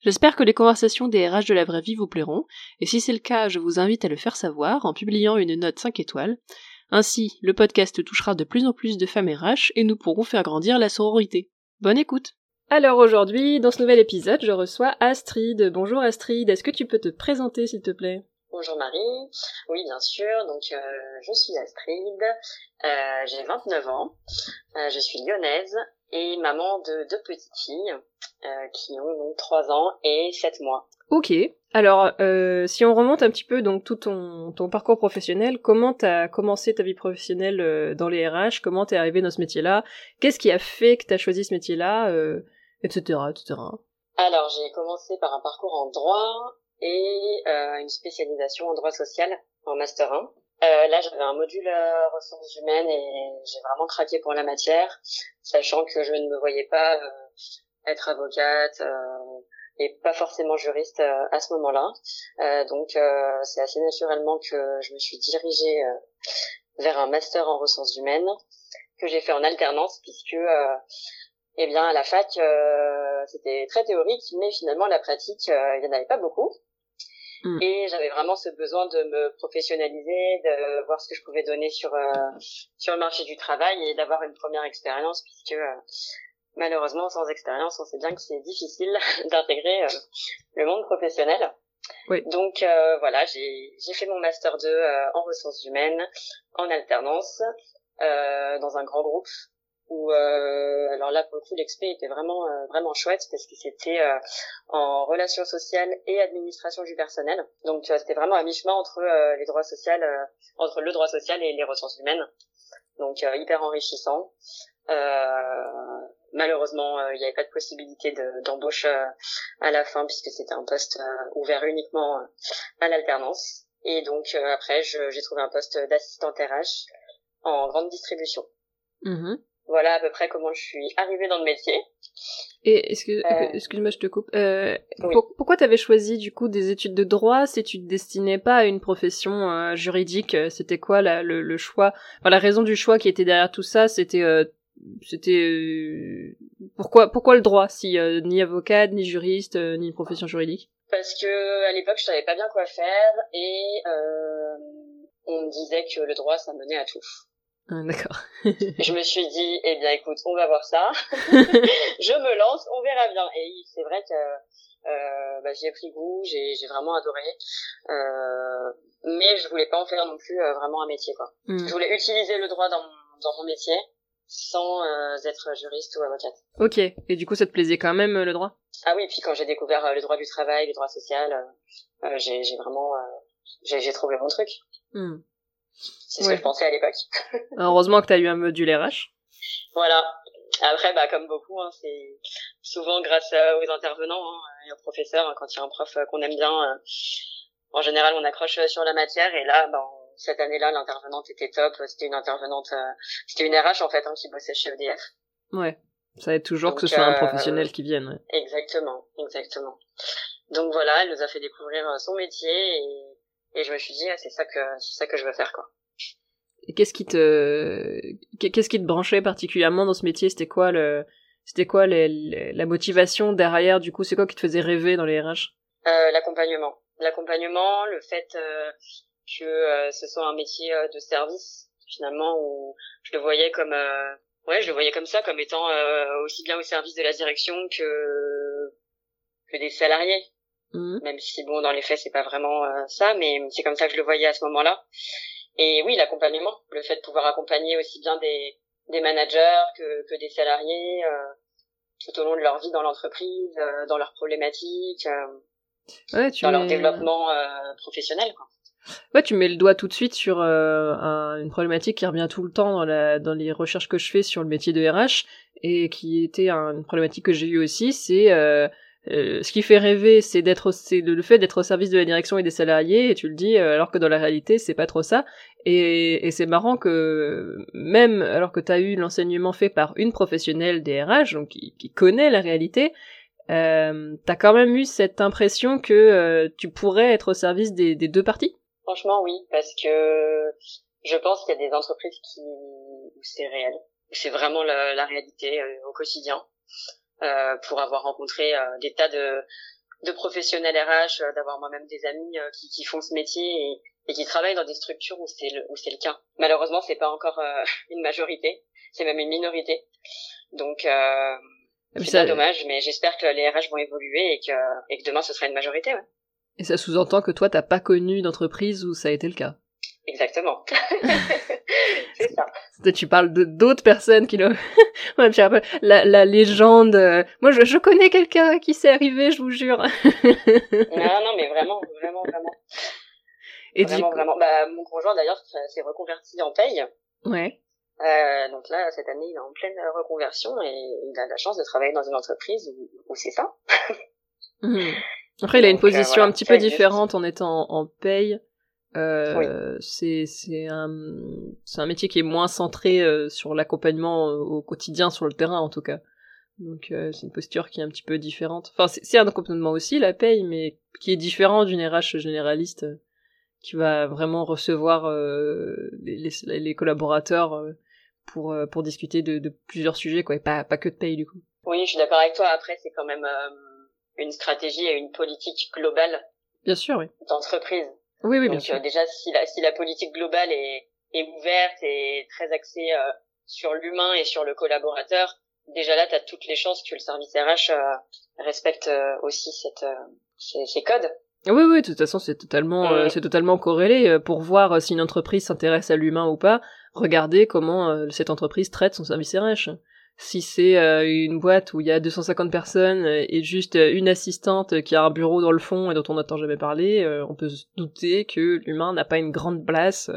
J'espère que les conversations des RH de la vraie vie vous plairont, et si c'est le cas, je vous invite à le faire savoir en publiant une note 5 étoiles. Ainsi, le podcast touchera de plus en plus de femmes RH et nous pourrons faire grandir la sororité. Bonne écoute! Alors aujourd'hui, dans ce nouvel épisode, je reçois Astrid. Bonjour Astrid, est-ce que tu peux te présenter s'il te plaît? Bonjour Marie, oui bien sûr, donc euh, je suis Astrid, euh, j'ai 29 ans, euh, je suis lyonnaise et maman de deux petites filles euh, qui ont donc 3 ans et 7 mois. Ok. Alors, euh, si on remonte un petit peu donc tout ton, ton parcours professionnel, comment t'as commencé ta vie professionnelle euh, dans les RH? Comment t'es arrivé dans ce métier-là? Qu'est-ce qui a fait que t'as choisi ce métier-là Etc. etc. Alors, j'ai commencé par un parcours en droit et une spécialisation en droit social en master 1. Euh, là, j'avais un module euh, ressources humaines et j'ai vraiment craqué pour la matière, sachant que je ne me voyais pas euh, être avocate euh, et pas forcément juriste à ce moment-là. donc, c'est assez naturellement que je me suis dirigée vers un master en ressources humaines que j'ai fait en alternance, puisque, eh bien, à la fac, c'était très théorique, mais finalement, la pratique, il n'y en avait pas beaucoup. Mm. Et j'avais vraiment ce besoin de me professionnaliser, de voir ce que je pouvais donner sur euh, sur le marché du travail et d'avoir une première expérience, puisque euh, malheureusement, sans expérience, on sait bien que c'est difficile d'intégrer euh, le monde professionnel. Oui. Donc voilà, j'ai j'ai fait mon master 2 en ressources humaines en alternance dans un grand groupe où euh, alors là pour le coup l'expé était vraiment euh, vraiment chouette parce que c'était euh, en relations sociales et administration du personnel. Donc c'était vraiment à mi chemin entre les droits sociaux entre le droit social et les ressources humaines. Donc hyper enrichissant. Malheureusement il n'y avait pas de possibilité d'embauche à la fin puisque c'était un poste ouvert uniquement à l'alternance. Et donc après j'ai trouvé un poste d'assistante RH en grande distribution. Mmh voilà à peu près comment je suis arrivée dans le métier. Et est-ce que, euh, excuse-moi, je te coupe. Euh, pourquoi tu avais choisi du coup des études de droit si tu te destinais pas à une profession euh, juridique? C'était quoi la, le, choix? Enfin, La raison du choix qui était derrière tout ça, c'était c'était pourquoi pourquoi le droit si ni avocate, ni juriste, ni profession juridique? Parce que à l'époque je savais pas bien quoi faire et on me disait que le droit ça menait à tout. Ah, d'accord. je me suis dit, eh bien écoute, on va voir ça. je me lance, on verra bien. Et c'est vrai que euh, bah, j'y ai pris goût, j'ai, j'ai vraiment adoré. Euh, mais je voulais pas en faire non plus euh, vraiment un métier. quoi. Hmm. Je voulais utiliser le droit dans mon, dans mon métier sans euh, être juriste ou avocate. Ok. Et du coup, ça te plaisait quand même le droit? Ah oui, puis quand j'ai découvert le droit du travail, le droit social, j'ai, j'ai vraiment... j'ai, j'ai trouvé mon truc. Hmm. C'est ce que je pensais à l'époque. Heureusement que tu as eu un module RH. Voilà. Après, bah, comme beaucoup, hein, c'est souvent grâce aux intervenants hein, et aux professeurs. Hein, quand il y a un prof euh, qu'on aime bien, euh, en général, on accroche sur la matière. Et là, bah, cette année-là, l'intervenante était top. C'était une intervenante, euh, c'était une RH en fait qui bossait chez EDF. Ouais. Ça aide toujours que ce soit un professionnel qui vienne. Exactement, exactement. Donc voilà, elle nous a fait découvrir son métier et et je me suis dit, ah, c'est ça que, c'est ça que je veux faire, quoi. Et qu'est-ce qui te, qu'est-ce qui te branchait particulièrement dans ce métier? C'était quoi le, c'était quoi la motivation derrière, du coup? C'est quoi qui te faisait rêver dans les RH? Euh, l'accompagnement. L'accompagnement, le fait euh, que euh, ce soit un métier euh, de service, finalement, où je le voyais comme, ouais, je le voyais comme ça, comme étant aussi bien au service de la direction que que des salariés. Mhm. Même si bon, dans les faits, c'est pas vraiment euh, ça, mais c'est comme ça que je le voyais à ce moment-là. Et oui, l'accompagnement, le fait de pouvoir accompagner aussi bien des, des managers que, que des salariés euh, tout au long de leur vie dans l'entreprise, euh, dans leurs problématiques, ouais, dans leur développement professionnel. Quoi. Ouais, tu mets le doigt tout de suite sur un, une problématique qui revient tout le temps dans, la, dans les recherches que je fais sur le métier de RH et qui était une problématique que j'ai eue aussi, c'est euh, ce qui fait rêver, c'est d'être, c'est le fait d'être au service de la direction et des salariés, et tu le dis, euh, alors que dans la réalité, c'est pas trop ça. Et, et c'est marrant que même alors que tu as eu l'enseignement fait par une professionnelle des RH, donc qui, qui connaît la réalité, euh, t'as quand même eu cette impression que euh, tu pourrais être au service des, des deux parties. Franchement, oui, parce que je pense qu'il y a des entreprises qui où c'est réel, c'est vraiment la, la réalité au quotidien. Euh, pour avoir rencontré euh, des tas de, de professionnels RH, euh, d'avoir moi-même des amis qui, qui font ce métier et, et qui travaillent dans des structures où c'est le, où c'est le cas. Malheureusement, c'est pas encore une majorité, c'est même une minorité. Donc euh, c'est ça... dommage, mais j'espère que les RH vont évoluer et que, et que demain ce sera une majorité. Ouais. Et ça sous-entend que toi, t'as pas connu d'entreprise où ça a été le cas. Exactement. c'est ça. Tu parles de d'autres personnes qui l'ont. la, la légende. Euh, moi, je, je connais quelqu'un qui s'est arrivé, je vous jure. non, non, mais vraiment, vraiment, vraiment. Et vraiment, vraiment. Bah, mon conjoint d'ailleurs s'est reconverti en paye. Ouais. Euh, donc là, cette année, il est en pleine reconversion et il a la chance de travailler dans une entreprise où, où c'est ça. Mmh. Après, il a une euh, position un petit peu différente en étant en paye. Euh, c'est c'est un c'est un métier qui est moins centré euh, sur l'accompagnement euh, au quotidien sur le terrain en tout cas. Donc euh, c'est une posture qui est un petit peu différente. Enfin c'est un accompagnement aussi la paye mais qui est différent d'une RH généraliste qui va vraiment recevoir les, les, collaborateurs pour pour discuter de, de, plusieurs sujets quoi et pas pas que de paye du coup. Oui, je suis d'accord avec toi. Après c'est quand même une stratégie et une politique globale. Bien sûr, oui. D'entreprise. Oui, oui, bien sûr. déjà, si la, si la politique globale est, est ouverte et très axée euh, sur l'humain et sur le collaborateur, déjà là, tu as toutes les chances que le service RH euh, respecte euh, aussi cette, ces, ces, codes. Oui, oui, de toute façon, c'est totalement, c'est totalement corrélé. Pour voir si une entreprise s'intéresse à l'humain ou pas, regardez comment cette entreprise traite son service RH si c'est euh, une boîte où il y a 250 personnes euh, et juste euh, une assistante qui a un bureau dans le fond et dont on n'entend jamais parler, on peut se douter que l'humain n'a pas une grande place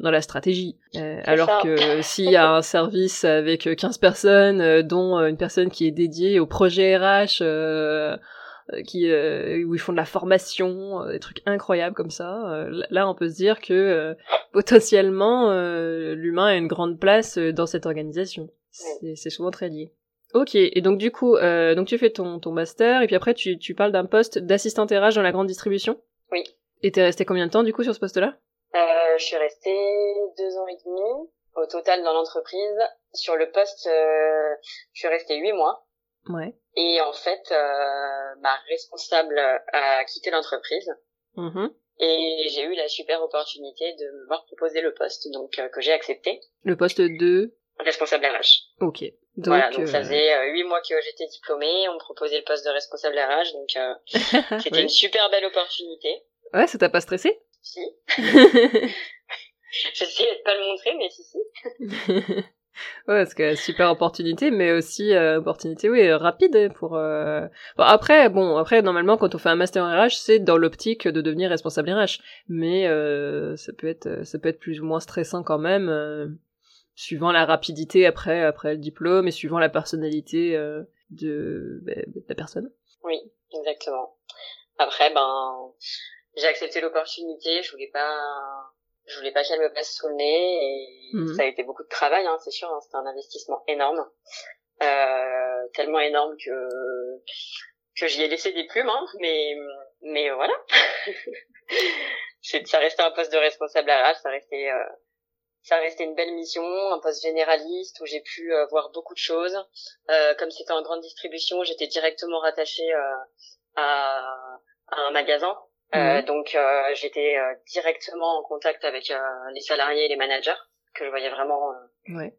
dans la stratégie. alors que s'il y a un service avec 15 personnes, dont une personne qui est dédiée au projet RH, qui où ils font de la formation, des trucs incroyables comme ça. là, on peut se dire que potentiellement l'humain a une grande place dans cette organisation. C'est souvent très lié. Ok, et donc du coup, euh, donc tu fais ton, ton master, et puis après tu, tu parles d'un poste d'assistant RH dans la grande distribution? Oui. Et t'es resté combien de temps du coup sur ce poste-là? Euh, Je suis restée deux ans et demi au total dans l'entreprise. Sur le poste, euh, je suis restée huit mois. Ouais. Et en fait, euh, ma responsable a quitté l'entreprise. Mm Et j'ai eu la super opportunité de me voir proposer le poste, donc euh, que j'ai accepté. Le poste de responsable RH. Ok. Donc, voilà, donc ça euh, faisait euh, huit mois que j'étais diplômée, on me proposait le poste de responsable RH, donc euh, c'était une super belle opportunité. Ouais, ça t'a pas stressé? Si. J'essayais de pas le montrer, mais si, si. ouais, parce que super opportunité, mais aussi euh, opportunité, oui, rapide pour. Bon, après, bon, après normalement quand on fait un master RH, c'est dans l'optique de devenir responsable RH, mais ça peut être, ça peut être plus ou moins stressant quand même suivant la rapidité après après le diplôme et suivant la personnalité euh, de, ben, de, la personne. Oui, exactement. Après, ben, j'ai accepté l'opportunité. Je voulais pas, je voulais pas qu'elle me passe sous le nez et mhm. ça a été beaucoup de travail, hein, c'est sûr. Hein, C'était un investissement énorme, euh, tellement énorme que que j'y ai laissé des plumes, hein, mais mais voilà. ça restait un poste de responsable RH, ça restait euh, ça restait une belle mission, un poste généraliste où j'ai pu euh, voir beaucoup de choses. Euh, comme c'était en grande distribution, j'étais directement rattachée euh, à, à, un magasin. Euh, mhm. donc j'étais directement en contact avec les salariés et les managers que je voyais vraiment ouais.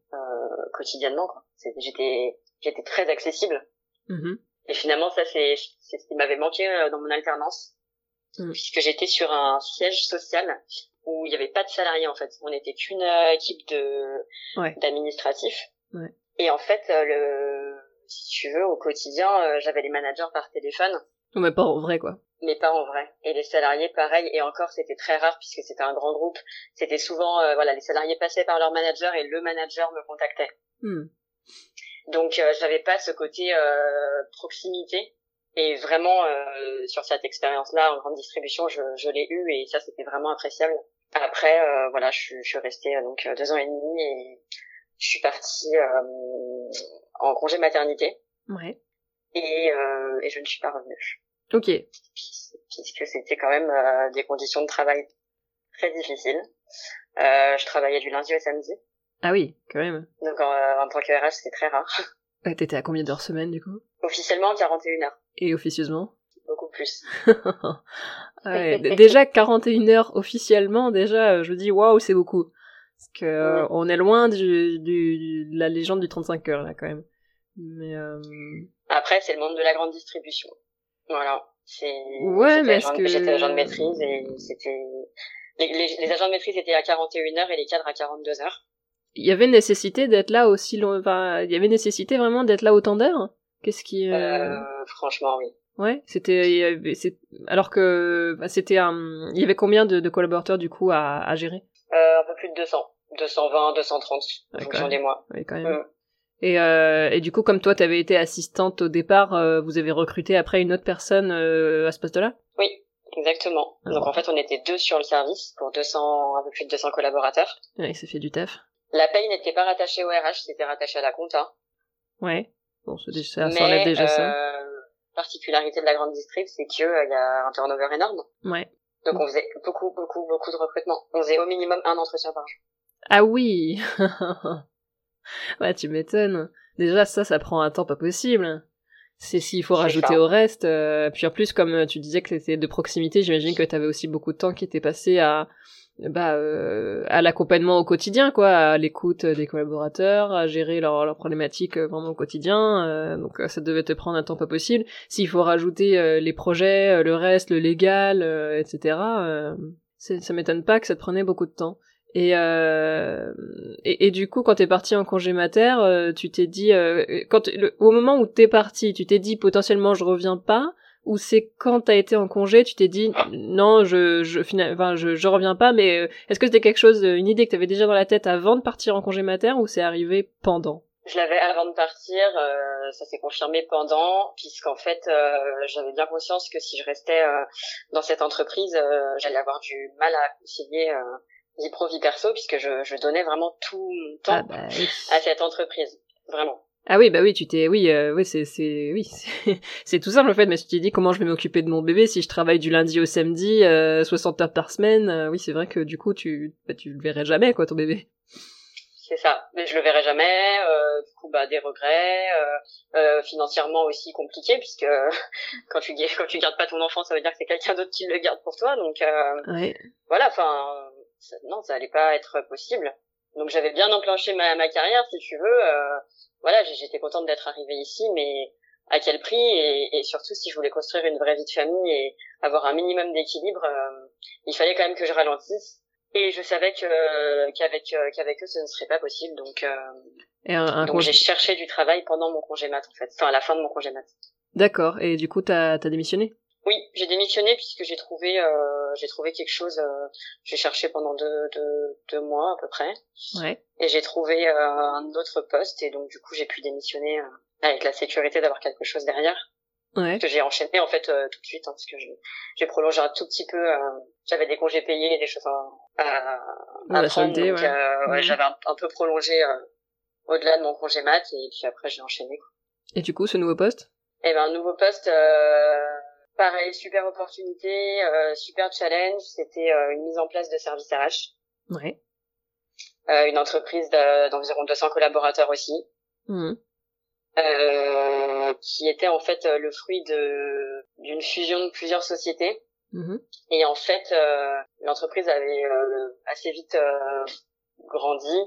quotidiennement. J'étais j'étais très accessible. Mhm. Et finalement ça c'est c'est ce qui m'avait manqué dans mon alternance. Mhm. puisque j'étais sur un siège social où il n'y avait pas de salariés en fait. On n'était qu'une euh, équipe de d'administratifs. Ouais. Et en fait, euh, le si tu veux, au quotidien, euh, j'avais les managers par téléphone. Mais pas en vrai quoi. Mais pas en vrai. Et les salariés, pareil. Et encore, c'était très rare puisque c'était un grand groupe. C'était souvent, voilà, les salariés passaient par leur manager et le manager me contactait. Hmm. Donc, j'avais pas ce côté proximité Et vraiment, euh, sur cette expérience-là, en grande distribution, je, je l'ai eu et ça, c'était vraiment appréciable. Après, euh, voilà, je, je suis restée donc deux ans et demi et je suis partie en congé maternité. Ouais. Et, et je ne suis pas revenue. Ok. Puisque c'était quand même des conditions de travail très difficiles. je travaillais du lundi au samedi. Ah oui, quand même. Donc en, en tant que RH, c'est très rare. T'étais à combien d'heures semaine du coup? Officiellement 41 heures. Et officieusement? Beaucoup plus. ouais, déjà 41 heures officiellement, déjà, je dis waouh, c'est beaucoup. Parce que euh, on est loin du, du, de la légende du 35 heures là quand même. Mais euh... après, c'est le monde de la grande distribution. Voilà. C'est. Ouais, mais est-ce que j'étais agent de maîtrise et c'était les, les, les, agents de maîtrise étaient à 41 heures et les cadres à 42 heures il y avait nécessité d'être là aussi long enfin il y avait nécessité vraiment d'être là autant d'heures? Qu'est-ce qui euh... Euh, franchement oui ouais. C'était alors que bah, c'était un il y avait combien de, de collaborateurs du coup à, à gérer? Euh, un peu plus de 200 220 230 en fonction des mois. Oui quand même. Mm. et, euh, et du coup comme toi t'avais été assistante au départ euh, vous avez recruté après une autre personne euh, à ce poste là oui exactement. Ah donc en fait on était deux sur le service pour 200 un peu plus de 200 collaborateurs. Ouais ça fait du taf. La paye n'était pas rattachée au RH, c'était rattaché à la compta. Ouais. Bon, ça, ça s'enlève déjà euh, ça. Particularité de la grande distrib, c'est qu'il euh, y a un turnover énorme. Ouais. Donc on faisait beaucoup, beaucoup, beaucoup de recrutement. On faisait au minimum un entretien par jour. Ah oui Ouais, tu m'étonnes. Déjà, ça, ça prend un temps pas possible. C'est s'il faut rajouter au reste. Euh, puis en plus, comme tu disais que c'était de proximité, j'imagine que tu avais aussi beaucoup de temps qui était passé à bah, euh, à l'accompagnement au quotidien, quoi, à l'écoute des collaborateurs, à gérer leurs leur problématiques euh, vraiment au quotidien. Euh, donc ça devait te prendre un temps pas possible. S'il faut rajouter les projets, le reste, le légal, etc., ça m'étonne pas que ça te prenait beaucoup de temps. Et, et, et, du coup, quand t'es parti en congé mater, tu t'es dit, quand au moment où t'es parti, tu t'es dit potentiellement je reviens pas, ou c'est quand t'as été en congé, tu t'es dit non, je je enfin je, je reviens pas, mais euh, est-ce que c'était quelque chose, une idée que t'avais déjà dans la tête avant de partir en congé mater ou c'est arrivé pendant? Je l'avais avant de partir, euh, ça s'est confirmé pendant, puisqu'en fait euh, j'avais bien conscience que si je restais dans cette entreprise, j'allais avoir du mal à concilier vie pro vie perso, puisque je, je donnais vraiment tout mon temps ah bah à cette entreprise, vraiment. Ah oui, bah oui, tu t'es, oui, euh, oui, c'est, c'est, oui, c'est tout simple en fait. Mais tu t'es dit comment je vais m'occuper de mon bébé si je travaille du lundi au samedi, euh, 60 heures par semaine. Euh, oui, c'est vrai que du coup, tu, bah, tu le verrais jamais quoi, ton bébé. C'est ça, mais je le verrai jamais. Euh, du coup, bah des regrets, euh, financièrement aussi compliqué puisque quand tu quand tu gardes pas ton enfant, ça veut dire que c'est quelqu'un d'autre qui le garde pour toi. Donc ouais. voilà, enfin, non, ça allait pas être possible. Donc j'avais bien enclenché ma, ma carrière, si tu veux voilà, j'étais contente d'être arrivée ici, mais à quel prix et, et, surtout si je voulais construire une vraie vie de famille et avoir un minimum d'équilibre, euh, il fallait quand même que je ralentisse. Et je savais que qu'avec euh, qu'avec eux ce ne serait pas possible, donc euh, donc j'ai cherché du travail pendant mon congé mat en fait, enfin à la fin de mon congé mat. D'accord. Et du coup t'as as démissionné? Oui, j'ai démissionné puisque j'ai trouvé euh, j'ai trouvé quelque chose. Euh, j'ai cherché pendant deux, deux deux mois à peu près. Ouais et j'ai trouvé euh, un autre poste et donc du coup j'ai pu démissionner euh, avec la sécurité d'avoir quelque chose derrière. Ouais. Que j'ai enchaîné en fait euh, tout de suite hein, parce que j'ai prolongé un tout petit peu. j'avais des congés payés, et des choses à, à, à prendre, donc ouais. ouais, j'avais un, un, peu prolongé au-delà de mon congé mat et puis après j'ai enchaîné. Quoi. Et du coup ce nouveau poste? Eh ben un nouveau poste. Pareil, super opportunité, super challenge. C'était une mise en place de service RH. Ouais. Euh, une entreprise d'environ 200 collaborateurs aussi, mmh. euh, qui était en fait euh, le fruit de d'une fusion de plusieurs sociétés. Mmh. Et en fait, euh, l'entreprise avait assez vite grandi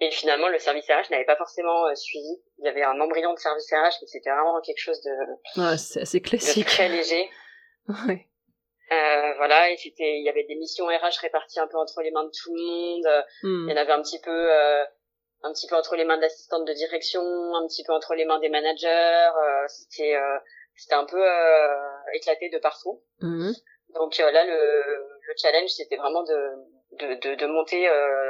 et finalement, le service RH n'avait pas forcément suivi. Il y avait un embryon de service RH, mais c'était vraiment quelque chose de, ouais, c'est assez classique. De très léger. ouais. Euh, voilà, et c'était, il y avait des missions RH réparties un peu entre les mains de tout le monde. Hmm. Il y en avait un petit peu, euh, un petit peu entre les mains d'assistantes de direction, un petit peu entre les mains des managers. Euh, c'était, euh, c'était un peu éclaté de partout. Hmm. Donc là, le, le challenge, c'était vraiment de, de, de, de monter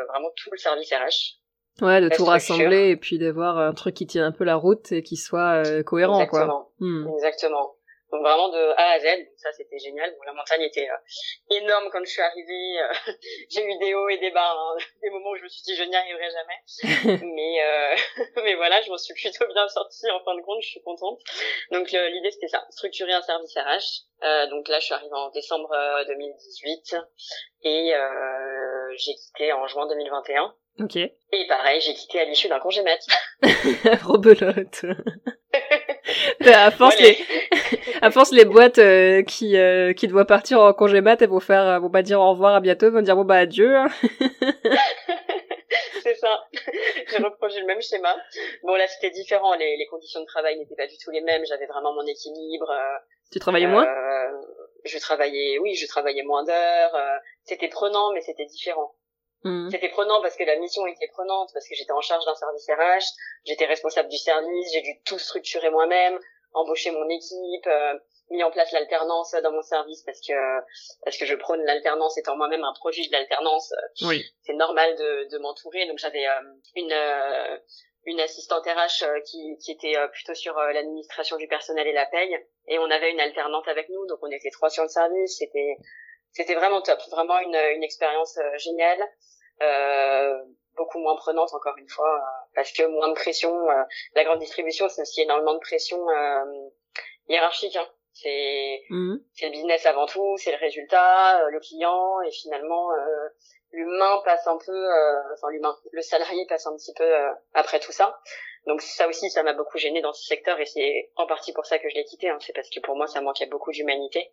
vraiment tout le service RH. Ouais, de tout rassembler et puis d'avoir un truc qui tient un peu la route et qui soit cohérent, Exactement. quoi. Hmm. Exactement. Donc vraiment de A à Z, donc ça c'était génial. Bon, la montagne était euh, énorme quand je suis arrivée. Euh, j'ai eu des hauts et des bas, hein. des moments où je me suis dit je n'y arriverai jamais. mais euh, mais voilà, je m'en suis plutôt bien sortie en fin de compte, je suis contente. Donc l'idée c'était ça, structurer un service RH. donc là je suis arrivée en décembre 2018 et j'ai quitté en juin 2021. Ok. Et pareil, j'ai quitté à l'issue d'un congé mat. Rebelote. à force les à force les boîtes euh, qui euh, qui doivent partir en congé mat elles vont faire euh, vont pas dire au revoir à bientôt vont dire bon bah adieu hein. c'est ça j'ai reproduit le même schéma bon là c'était différent les, les conditions de travail n'étaient pas du tout les mêmes j'avais vraiment mon équilibre tu travaillais moins? je travaillais oui je travaillais moins d'heures c'était prenant mais c'était différent Mmh. C'était prenant parce que la mission était prenante, parce que j'étais en charge d'un service RH, j'étais responsable du service, j'ai dû tout structurer moi-même, embaucher mon équipe, euh, mis en place l'alternance dans mon service parce que parce que je prône l'alternance étant moi-même un projet de l'alternance. Oui. C'est normal de, de m'entourer, donc j'avais euh, une euh, une assistante RH qui, qui était plutôt sur l'administration du personnel et la paye, et on avait une alternante avec nous, donc on était trois sur le service, c'était c'était vraiment top, vraiment une, une expérience géniale. Euh, beaucoup moins prenante encore une fois euh, parce que moins de pression euh, la grande distribution c'est aussi énormément de pression hiérarchique hein. c'est mhm. c'est le business avant tout c'est le résultat le client et finalement l'humain passe un peu enfin l'humain le salarié passe un petit peu après tout ça donc ça aussi ça m'a beaucoup gêné dans ce secteur et c'est en partie pour ça que je l'ai quitté hein. c'est parce que pour moi ça manquait beaucoup d'humanité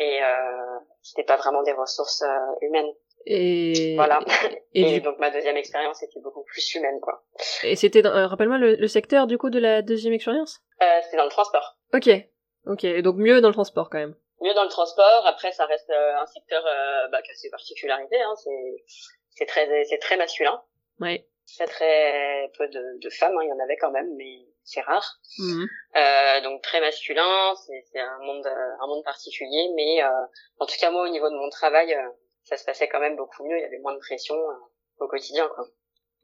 et euh, c'était pas vraiment des ressources humaines et voilà. Et, donc ma deuxième expérience était beaucoup plus humaine, quoi. Et c'était, euh, rappelle-moi le, secteur du coup de la deuxième expérience? Euh, c'était dans le transport. Ok, ok. Donc mieux dans le transport quand même. Mieux dans le transport. Après, ça reste euh, un secteur euh, bah, qui a ses particularités. Hein. C'est, c'est très, c'est très masculin. Ouais. Très très peu de, de femmes. Hein. Il y en avait quand même, mais c'est rare. Mhm. Euh, donc très masculin. C'est, un monde, un monde particulier. Mais en tout cas moi, au niveau de mon travail ça se passait quand même beaucoup mieux, il y avait moins de pression euh, au quotidien, quoi.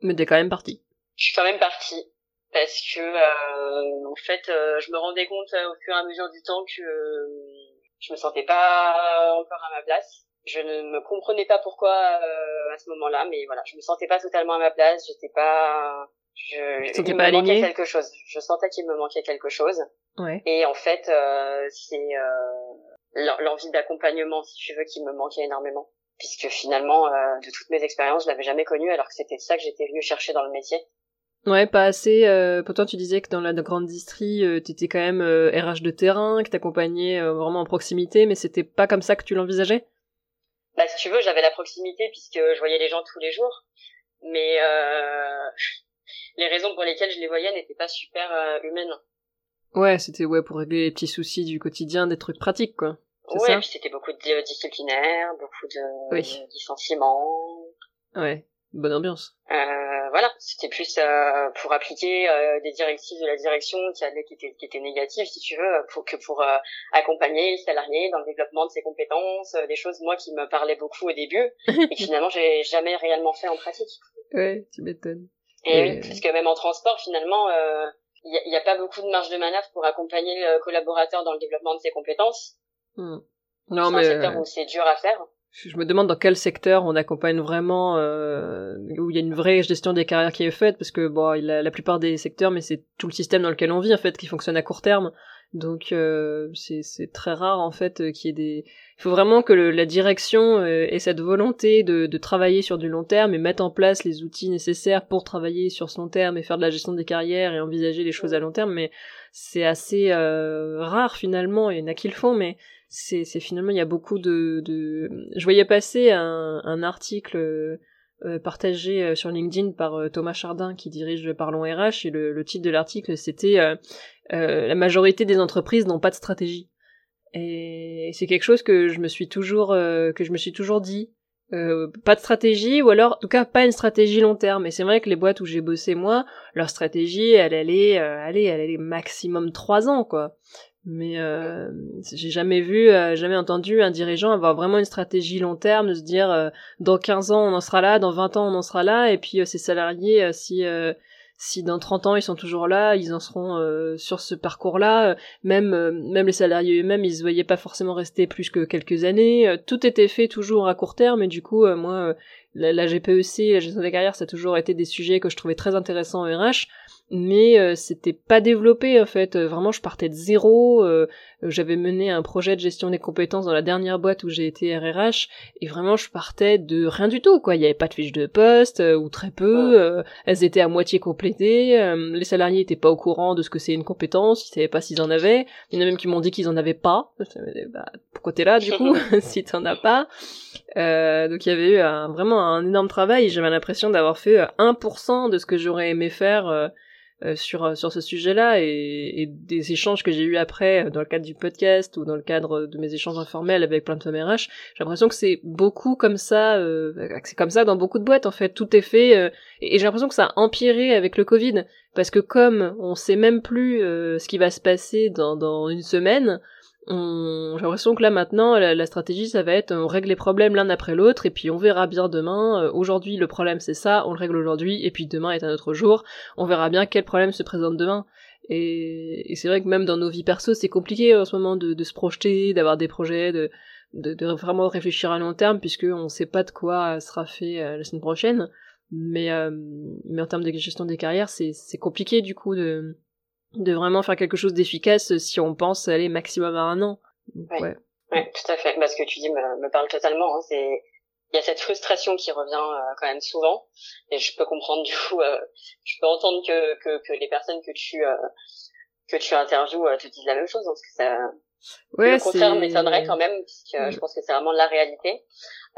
Mais t'es quand même partie. Je suis quand même partie parce que euh, en fait, euh, je me rendais compte au fur et à mesure du temps que je me sentais pas encore à ma place. Je ne me comprenais pas pourquoi à ce moment-là, mais voilà, je me sentais pas totalement à ma place. J'étais pas, je, il me manquait quelque chose. Je sentais qu'il me manquait quelque chose. Ouais. Et en fait, c'est l'envie d'accompagnement, si tu veux, qui me manquait énormément puisque finalement, euh, de toutes mes expériences, je l'avais jamais connu, alors que c'était ça que j'étais venu chercher dans le métier. Ouais, pas assez. Euh, pourtant, tu disais que dans la grande distrie, euh, t'étais quand même RH de terrain, que t'accompagnais vraiment en proximité, mais c'était pas comme ça que tu l'envisageais? Bah, si tu veux, j'avais la proximité puisque je voyais les gens tous les jours, mais les raisons pour lesquelles je les voyais n'étaient pas super humaines. Ouais, c'était ouais pour régler les petits soucis du quotidien, des trucs pratiques, quoi. Ouais, puis c'était beaucoup de disciplinaires, beaucoup de licenciements. Ouais, bonne ambiance. Euh, voilà, c'était plus euh, pour appliquer euh, des directives de la direction qui, allaient, qui, étaient, qui étaient négatives, si tu veux, pour que pour euh, accompagner les salariés dans le développement de ses compétences, euh, des choses moi qui me parlaient beaucoup au début et que finalement j'ai jamais réellement fait en pratique. Ouais, tu m'étonnes. Et, oui, parce que même en transport, finalement, il n'y a, a, pas beaucoup de marge de manœuvre pour accompagner le collaborateur dans le développement de ses compétences. Hmm. Non, mais. C'est un secteur où c'est dur à faire. Je me demande dans quel secteur on accompagne vraiment, euh, où il y a une vraie gestion des carrières qui est faite, parce que bon, il a la plupart des secteurs, mais c'est tout le système dans lequel on vit en fait qui fonctionne à court terme. Donc euh, c'est très rare en fait euh, qu'il y ait des. Il faut vraiment que le, la direction euh, ait cette volonté de, de travailler sur du long terme et mettre en place les outils nécessaires pour travailler sur ce long terme et faire de la gestion des carrières et envisager les choses à long terme. Mais c'est assez euh, rare finalement. Il y en a qui le font, mais c'est finalement il y a beaucoup de, de... je voyais passer un, un article euh, partagé euh, sur LinkedIn par euh, Thomas Chardin qui dirige Parlons RH et le, le titre de l'article c'était la majorité des entreprises n'ont pas de stratégie. Et c'est quelque chose que je me suis toujours que je me suis toujours dit. Pas de stratégie ou alors en tout cas pas une stratégie long terme. Et c'est vrai que les boîtes où j'ai bossé moi leur stratégie elle allait elle elle allait maximum trois ans quoi. Mais euh, j'ai jamais vu, euh, jamais entendu un dirigeant avoir vraiment une stratégie long terme, de se dire euh, dans 15 ans on en sera là, dans 20 ans on en sera là, et puis ses salariés, si si dans 30 ans ils sont toujours là, ils en seront euh, sur ce parcours-là. Même euh, même les salariés eux-mêmes, ils se voyaient pas forcément rester plus que quelques années. Euh, tout était fait toujours à court terme et du coup, moi, la, la, GPEC, la gestion des carrières, ça a toujours été des sujets que je trouvais très intéressants en RH mais euh, c'était pas développé en fait. Euh, vraiment, je partais de zéro. Euh, j'avais mené un projet de gestion des compétences dans la dernière boîte où j'ai été RRH, et vraiment, je partais de rien du tout. Quoi, il y avait pas de fiche de poste ou très peu. elles étaient à moitié complétées. les salariés étaient pas au courant de ce que c'est une compétence. Ils savaient pas s'ils en avaient. Il y en a même qui m'ont dit qu'ils en avaient pas. Bah, pourquoi t'es là du coup si t'en as pas? Donc il y avait eu un, vraiment un énorme travail. J'avais l'impression d'avoir fait 1% de ce que j'aurais aimé faire euh, sur euh, sur ce sujet-là et, et, des échanges que j'ai eu après euh, dans le cadre du podcast ou dans le cadre de mes échanges informels avec plein de femmes RH, j'ai l'impression que c'est beaucoup comme ça, euh, c'est comme ça dans beaucoup de boîtes en fait, tout est fait et, j'ai l'impression que ça a empiré avec le Covid parce que comme on sait même plus ce qui va se passer dans dans une semaine, j'ai l'impression que là maintenant la, stratégie ça va être on règle les problèmes l'un après l'autre et puis on verra bien demain euh, aujourd'hui le problème c'est ça on le règle aujourd'hui et puis demain est un autre jour on verra bien quel problème se présente demain. Et, c'est vrai que même dans nos vies perso c'est compliqué en ce moment de, se projeter d'avoir des projets de, de, vraiment réfléchir à long terme puisque on sait pas de quoi sera fait euh, la semaine prochaine. Mais euh, mais en termes de gestion des carrières c'est compliqué du coup de de vraiment faire quelque chose d'efficace si on pense aller maximum à un an. ouais. ouais. tout à fait. Bah, ce que tu dis me, me parle totalement. Hein. C'est il y a cette frustration qui revient euh, quand même souvent et je peux comprendre du coup euh, je peux entendre que, que, que les personnes que tu euh, que tu interviews te disent la même chose parce que ça ouais, le contraire m'étonnerait quand même puisque mm. je pense que c'est vraiment la réalité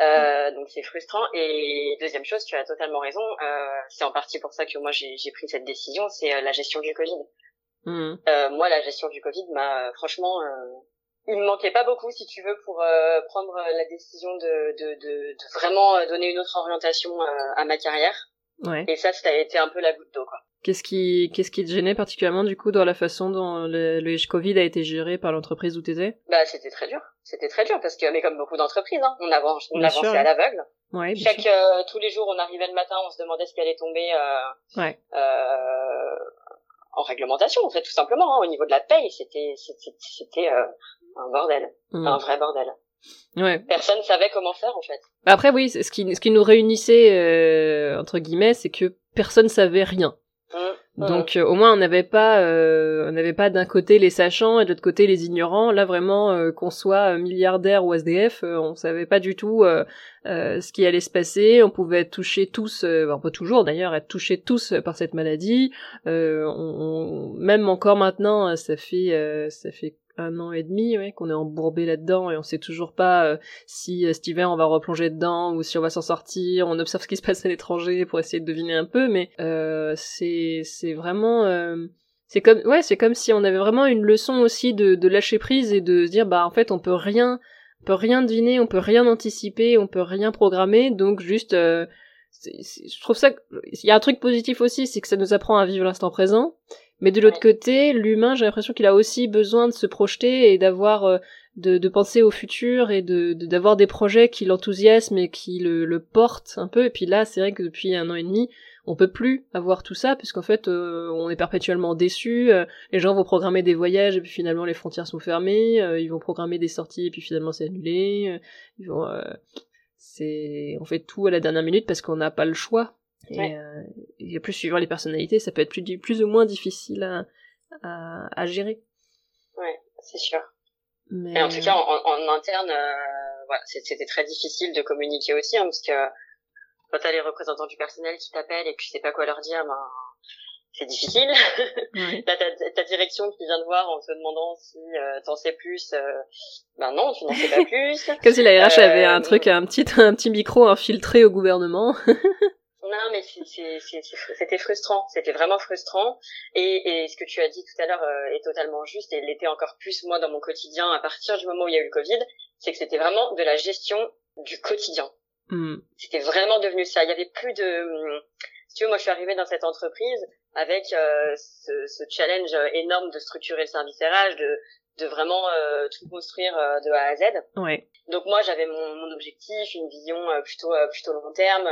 euh, donc c'est frustrant et deuxième chose tu as totalement raison c'est en partie pour ça que moi j'ai pris cette décision c'est la gestion du Covid Mmh. Euh, moi, la gestion du Covid m'a franchement, euh, il me manquait pas beaucoup, si tu veux, pour euh, prendre la décision de, de, de, de, vraiment donner une autre orientation à ma carrière. Ouais. Et ça, ça a été un peu la goutte d'eau, quoi. Qu'est-ce qui, qu'est-ce qui te gênait particulièrement du coup dans la façon dont le, le Covid a été géré par l'entreprise où t'étais? Bah c'était très dur, c'était très dur parce que mais comme beaucoup d'entreprises, hein, on avance, on avançait à l'aveugle. Ouais, Chaque tous les jours, on arrivait le matin, on se demandait ce qui allait tomber. Euh, ouais. Euh, en réglementation, en fait, tout simplement. Hein, au niveau de la paye, c'était c'était euh, un bordel, mmh. un vrai bordel. Ouais. Personne savait comment faire en fait. Après oui, ce qui ce qui nous réunissait euh, entre guillemets, c'est que personne savait rien. Mmh. Donc euh, au moins on n'avait pas on n'avait pas d'un côté les sachants et de l'autre côté les ignorants. Là vraiment qu'on soit milliardaire ou SDF, on savait pas du tout ce qui allait se passer. On pouvait être touchés tous, on peut toujours d'ailleurs être touchés tous par cette maladie. On, même encore maintenant, ça fait ça fait un an et demi ouais, qu'on est embourbé là-dedans et on sait toujours pas euh, si euh, cet hiver on va replonger dedans ou si on va s'en sortir. On observe ce qui se passe à l'étranger pour essayer de deviner un peu, mais euh, c'est c'est vraiment c'est comme ouais c'est comme si on avait vraiment une leçon aussi de, de lâcher prise et de se dire bah en fait on peut rien on peut rien deviner, on peut rien anticiper, on peut rien programmer, donc juste je trouve ça il y a un truc positif aussi, c'est que ça nous apprend à vivre l'instant présent mais de l'autre côté, l'humain, j'ai l'impression qu'il a aussi besoin de se projeter et d'avoir euh, de, de, penser au futur et de d'avoir des projets qui l'enthousiasment et qui le, le portent un peu. Et puis là, c'est vrai que depuis un an et demi, on peut plus avoir tout ça puisqu'en fait, euh, on est perpétuellement déçu. Euh, les gens vont programmer des voyages et puis finalement les frontières sont fermées. ils vont programmer des sorties et puis finalement c'est annulé. ils vont, c'est, on fait tout à la dernière minute parce qu'on n'a pas le choix et, euh, et, plus suivant les personnalités, ça peut être plus, plus ou moins difficile à, à, à gérer. Ouais, c'est sûr. Mais... Et en tout cas, en, en interne, euh, voilà, c'était très difficile de communiquer aussi, hein, parce que quand t'as les représentants du personnel qui t'appellent et que tu sais pas quoi leur dire, ben c'est difficile. Ouais. T'as ta, ta, direction qui vient te voir en te demandant si euh, t'en sais plus. Euh, ben non, tu n'en sais pas plus. Comme si la RH avait un euh, truc, un petit, un petit micro infiltré au gouvernement. Non, mais c'était frustrant. C'était vraiment frustrant. Et, et, ce que tu as dit tout à l'heure euh, est totalement juste et l'était encore plus moi dans mon quotidien à partir du moment où il y a eu le Covid. C'est que c'était vraiment de la gestion du quotidien. Hmm. C'était vraiment devenu ça. Il y avait plus de... Si tu veux, moi je suis arrivée dans cette entreprise avec euh, ce, ce, challenge énorme de structurer le service RH, de, de vraiment euh, tout construire euh, de A à Z. Ouais. Donc moi j'avais mon, mon, objectif, une vision euh, plutôt plutôt long terme,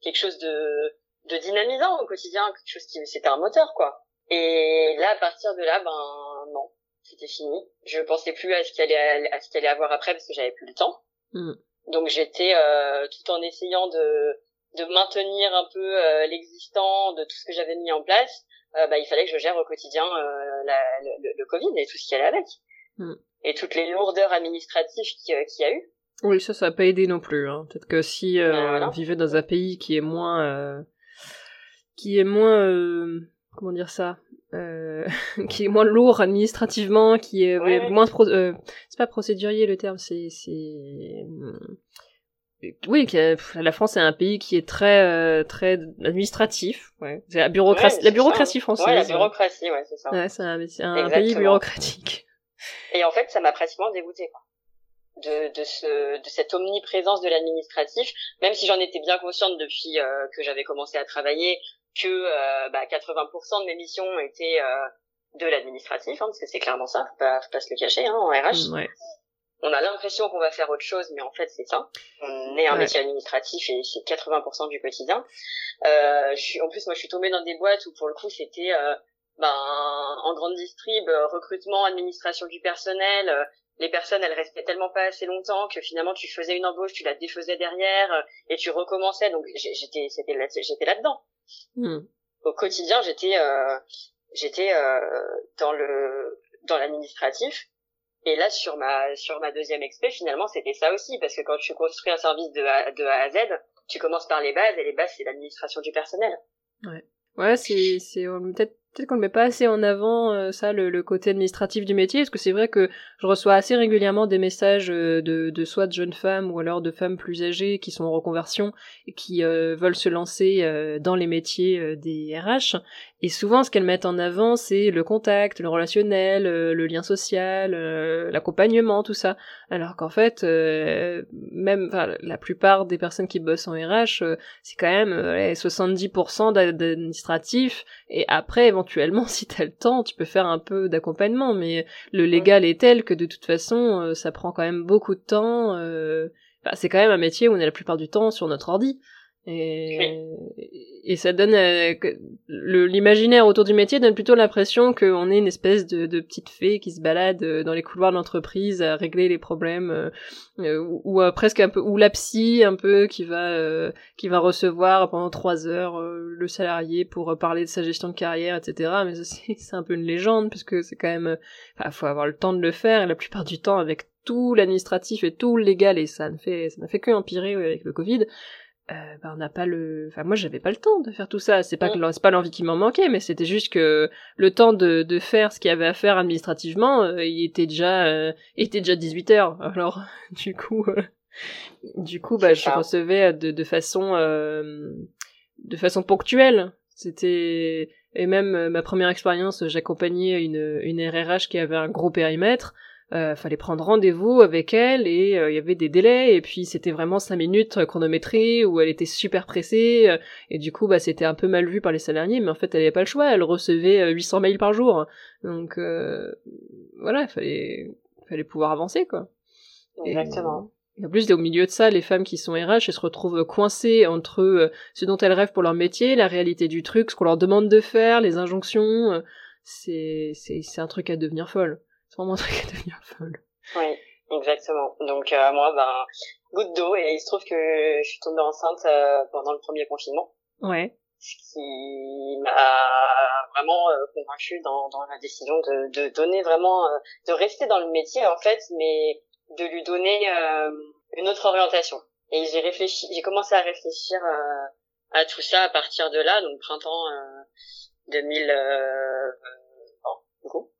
quelque chose de de dynamisant au quotidien, quelque chose qui c'était un moteur quoi. Et là, à partir de là, ben non, c'était fini. Je pensais plus à ce qu'il allait à ce qu'il allait avoir après parce que j'avais plus le temps. Mm. Donc j'étais euh, tout en essayant de de maintenir un peu euh, l'existant de tout ce que j'avais mis en place. Euh, bah, il fallait que je gère au quotidien euh, la, le, le, Covid et tout ce qui allait avec. Mm. Et toutes les lourdeurs administratives qu'il y a eu. Oui, ça, ça n'a pas aidé non plus. Hein. Peut-être que si on vivait dans un pays qui est moins, qui est moins, comment dire ça, euh, qui est moins lourd administrativement, qui est moins euh, c'est pas procédurier le terme, c'est c'est oui, la France est un pays qui est très euh, très administratif, ouais. C'est la bureaucratie, la bureaucratie française. Ouais, la bureaucratie, ouais, c'est ça. Ouais, c'est un, un pays bureaucratique. Et en fait, ça m'a pratiquement dégoûté quoi. De, de, ce, de cette omniprésence de l'administratif, même si j'en étais bien consciente depuis euh, que j'avais commencé à travailler, que euh, bah, 80% de mes missions étaient euh, de l'administratif, hein, parce que c'est clairement ça, faut pas, faut pas se le cacher hein, en RH. Mm, ouais. On a l'impression qu'on va faire autre chose, mais en fait c'est ça. On est un métier administratif et c'est 80% du quotidien. Euh, je suis, en plus moi je suis tombée dans des boîtes où pour le coup c'était euh, ben, en grande distrib, recrutement, administration du personnel, les personnes elles restaient tellement pas assez longtemps que finalement tu faisais une embauche, tu la défaisais derrière et tu recommençais. Donc j'étais c'était j'étais là-dedans. Hmm. Au quotidien, j'étais euh, j'étais euh, dans le dans l'administratif. Et là, sur ma sur ma deuxième expé, finalement, c'était ça aussi, parce que quand tu construis un service de A, de A à Z, tu commences par les bases, et les bases, c'est l'administration du personnel. Ouais, ouais, c'est c'est peut-être peut-être qu'on ne met pas assez en avant euh, ça, le, le, côté administratif du métier, parce que c'est vrai que je reçois assez régulièrement des messages euh, de, de soit de jeunes femmes ou alors de femmes plus âgées qui sont en reconversion et qui euh, veulent se lancer dans les métiers des RH. Et souvent, ce qu'elles mettent en avant, c'est le contact, le relationnel, le lien social, l'accompagnement, tout ça. Alors qu'en fait, même la plupart des personnes qui bossent en RH, c'est quand même 70% d'administratif et après, éventuellement, si t'as le temps, tu peux faire un peu d'accompagnement, mais le légal est tel que de toute façon, euh, ça prend quand même beaucoup de temps. Euh, c'est quand même un métier où on est la plupart du temps sur notre ordi. Et, et ça donne euh, l'imaginaire autour du métier donne plutôt l'impression qu'on est une espèce de, de, petite fée qui se balade euh, dans les couloirs de l'entreprise à régler les problèmes euh, euh ou, presque un peu ou la psy un peu qui va qui va recevoir pendant trois heures le salarié pour parler de sa gestion de carrière etc mais c'est un peu une légende puisque c'est quand même enfin faut avoir le temps de le faire et la plupart du temps avec tout l'administratif et tout le légal et ça ne fait ça n'a fait que empirer avec le Covid euh, bah, on n'a pas le enfin moi j'avais pas le temps de faire tout ça. C'est pas que c'est pas l'envie qui m'en manquait mais c'était juste que le temps de, de faire ce qu'il y avait à faire administrativement euh, il était déjà euh, il était déjà 18 heures. Alors du coup euh, du coup bah je recevais de, de façon de façon ponctuelle. C'était et même ma première expérience j'accompagnais une une RRH qui avait un gros périmètre euh, fallait prendre rendez-vous avec elle et euh, il y avait des délais et puis c'était vraiment cinq minutes chronométrées où elle était super pressée euh, et du coup bah c'était un peu mal vu par les salariés mais en fait elle avait pas le choix elle recevait 800 mails par jour donc voilà il fallait fallait pouvoir avancer quoi exactement et, en plus, au milieu de ça, les femmes qui sont RH, elles se retrouvent coincées entre ce dont elles rêvent pour leur métier, la réalité du truc, ce qu'on leur demande de faire, les injonctions. c'est, c'est, c'est un truc à devenir folle. C'est vraiment un truc à devenir folle. Oui, exactement. Donc euh, moi, ben, goutte d'eau, et il se trouve que je suis tombée enceinte euh, pendant le premier confinement. Ouais. Ce qui m'a vraiment euh, convaincue dans, dans la décision de, de donner vraiment, euh, de rester dans le métier en fait, mais de lui donner une autre orientation. Et j'ai réfléchi, j'ai commencé à réfléchir à tout ça à partir de là, donc printemps 2000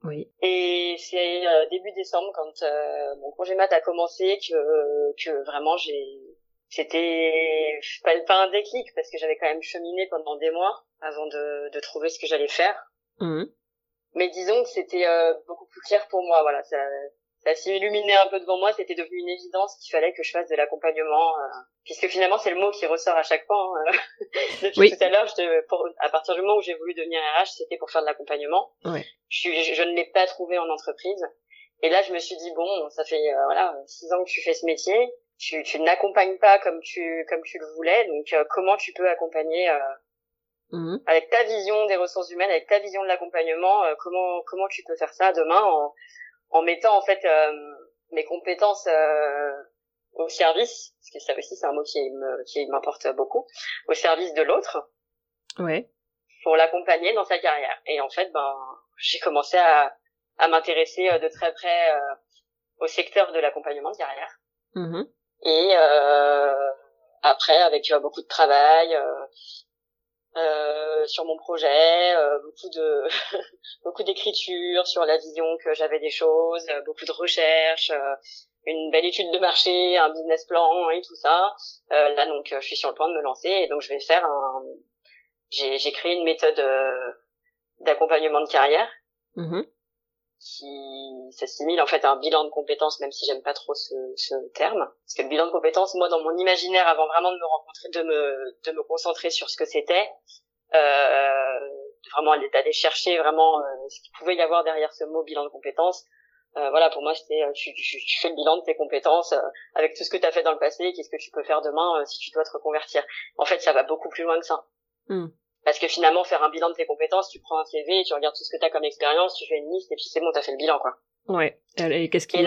oui. Et c'est euh, début décembre quand euh, mon congé mat a commencé que que vraiment j'ai c'était pas, pas un déclic parce que j'avais quand même cheminé pendant des mois avant de, de trouver ce que j'allais faire. Mmh. Mais disons que c'était euh, beaucoup plus clair pour moi. Voilà, ça, ça s'est illuminé un peu devant moi, c'était devenu une évidence qu'il fallait que je fasse de l'accompagnement, euh, puisque finalement c'est le mot qui ressort à chaque fois. Hein, Depuis tout à l'heure, à partir du moment où j'ai voulu devenir RH, c'était pour faire de l'accompagnement. Je, je, je, ne l'ai pas trouvé en entreprise. Et là, je me suis dit bon, ça fait euh, voilà six ans que tu fais ce métier, tu, tu n'accompagnes pas comme tu comme tu le voulais, donc euh, comment tu peux accompagner mhm. avec ta vision des ressources humaines, avec ta vision de l'accompagnement, comment comment tu peux faire ça demain en, en mettant en fait mes compétences au service, parce que ça aussi c'est un mot qui qui m'importe beaucoup, au service de l'autre. Ouais. Pour l'accompagner dans sa carrière. Et en fait, ben, j'ai commencé à, à m'intéresser de très près au secteur de l'accompagnement de carrière. Mhm. Et euh, après, avec euh, beaucoup de travail euh, euh, sur mon projet, euh, beaucoup de beaucoup d'écriture sur la vision que j'avais des choses, beaucoup de recherches, une belle étude de marché, un business plan et tout ça. là, donc, je suis sur le point de me lancer et donc je vais faire un. J'ai créé une méthode d'accompagnement de carrière. Mhm qui s'assimile en fait à un bilan de compétences, même si j'aime pas trop ce, ce, terme. Parce que le bilan de compétences, moi, dans mon imaginaire, avant vraiment de me rencontrer, de me, de me concentrer sur ce que c'était, euh, vraiment d'aller chercher vraiment euh, ce qu'il pouvait y avoir derrière ce mot bilan de compétences. Euh, voilà, pour moi, c'était euh, tu, tu, tu, fais le bilan de tes compétences euh, avec tout ce que tu as fait dans le passé, qu'est-ce que tu peux faire demain si tu dois te reconvertir. En fait, ça va beaucoup plus loin que ça. Hmm. Parce que finalement, faire un bilan de tes compétences, tu prends un CV, tu regardes tout ce que tu as comme expérience, tu fais une liste et puis c'est bon, t'as fait le bilan, quoi. Ouais. Et qu'est-ce qui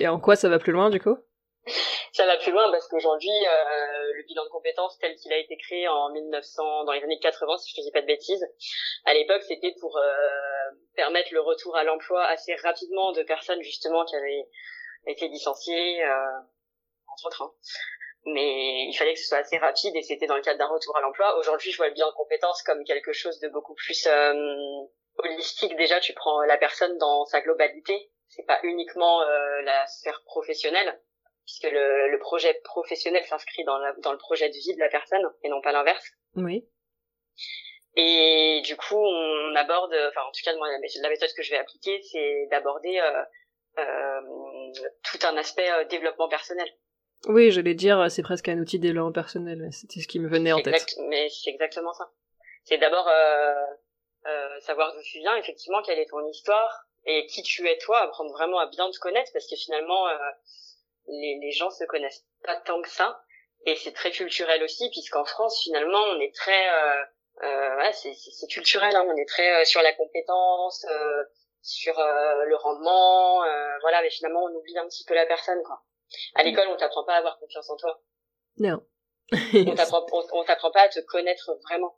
et, en quoi ça va plus loin, du coup? Ça va plus loin parce qu'aujourd'hui, euh, le bilan de compétences tel qu'il a été créé en 1900, dans les années 80, si je ne dis pas de bêtises, à l'époque, c'était pour euh, permettre le retour à l'emploi assez rapidement de personnes justement qui avaient été licenciées, euh, entre autres. Hein mais il fallait que ce soit assez rapide et c'était dans le cadre d'un retour à l'emploi. Aujourd'hui, je vois le bilan de compétences comme quelque chose de beaucoup plus euh, holistique. Déjà, tu prends la personne dans sa globalité. C'est pas uniquement euh, la sphère professionnelle, puisque le, le projet professionnel s'inscrit dans, dans le projet de vie de la personne et non pas l'inverse. Oui. Et du coup, on aborde, enfin en tout cas, moi, la méthode que je vais appliquer, c'est d'aborder euh, euh tout un aspect euh, développement personnel. Oui, j'allais dire, c'est presque un outil d'élan personnel. C'était ce qui me venait en tête. mais c'est exactement ça. C'est d'abord euh, euh, savoir d'où tu viens, effectivement, quelle est ton histoire et qui tu es toi, apprendre vraiment à bien te connaître parce que finalement, euh, les, gens se connaissent pas tant que ça et c'est très culturel aussi puisqu'en France, finalement, on est très, euh, euh, ouais, c'est culturel, hein, on est très euh, sur la compétence, sur le rendement, voilà, mais finalement, on oublie un petit peu la personne, quoi. À l'école, on t'apprend pas à avoir confiance en toi. Non. on t'apprend, on, t'apprend pas à te connaître vraiment.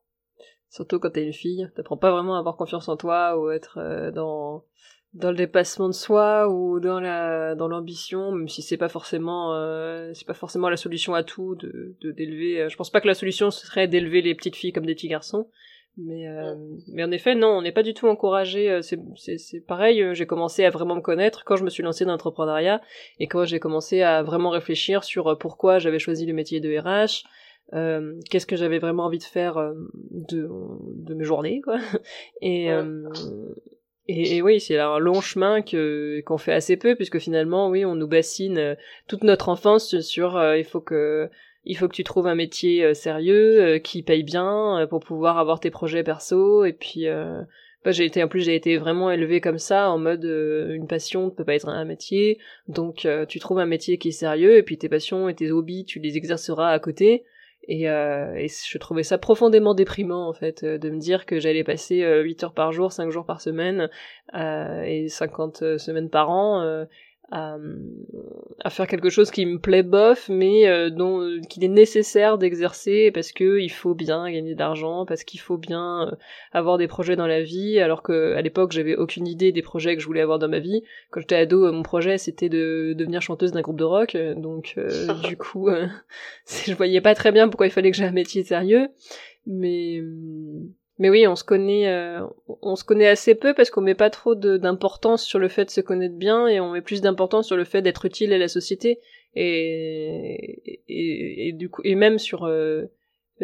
Surtout quand t'es une fille, t'apprends pas vraiment à avoir confiance en toi ou être euh, dans dans le dépassement de soi ou dans la dans l'ambition, même si c'est pas forcément euh, c'est pas forcément la solution à tout de d'élever. Euh, je pense pas que la solution serait d'élever les petites filles comme des petits garçons, mais, euh, mais en effet, non, on n'est pas du tout encouragé. Euh, c'est pareil, euh, j'ai commencé à vraiment me connaître quand je me suis lancé dans l'entrepreneuriat et quand j'ai commencé à vraiment réfléchir sur pourquoi j'avais choisi le métier de RH, euh, qu'est-ce que j'avais vraiment envie de faire de, de mes journées, quoi. Et, euh, et, et, oui, c'est un long chemin que qu'on fait assez peu, puisque finalement, oui, on nous bassine toute notre enfance sur il faut que il faut que tu trouves un métier euh, sérieux euh, qui paye bien euh, pour pouvoir avoir tes projets perso. Et puis bah, j'ai été en plus j'ai été vraiment élevée comme ça en mode une passion ne peut pas être un métier. Donc tu trouves un métier qui est sérieux et puis tes passions et tes hobbies tu les exerceras à côté. Et, et je trouvais ça profondément déprimant en fait de me dire que j'allais passer 8 heures par jour 5 jours par semaine et 50 semaines par an à, à, faire quelque chose qui me plaît bof, mais euh, dont euh, qu'il est nécessaire d'exercer parce que il faut bien gagner de l'argent, parce qu'il faut bien euh, avoir des projets dans la vie, alors que à l'époque j'avais aucune idée des projets que je voulais avoir dans ma vie. Quand j'étais ado, mon projet c'était de devenir chanteuse d'un groupe de rock, donc du coup je voyais pas très bien pourquoi il fallait que j'ai un métier sérieux, mais mais oui, on se connaît, euh, on se connaît assez peu parce qu'on met pas trop d'importance sur le fait de se connaître bien et on met plus d'importance sur le fait d'être utile à la société. Et, et, du coup et même sur euh,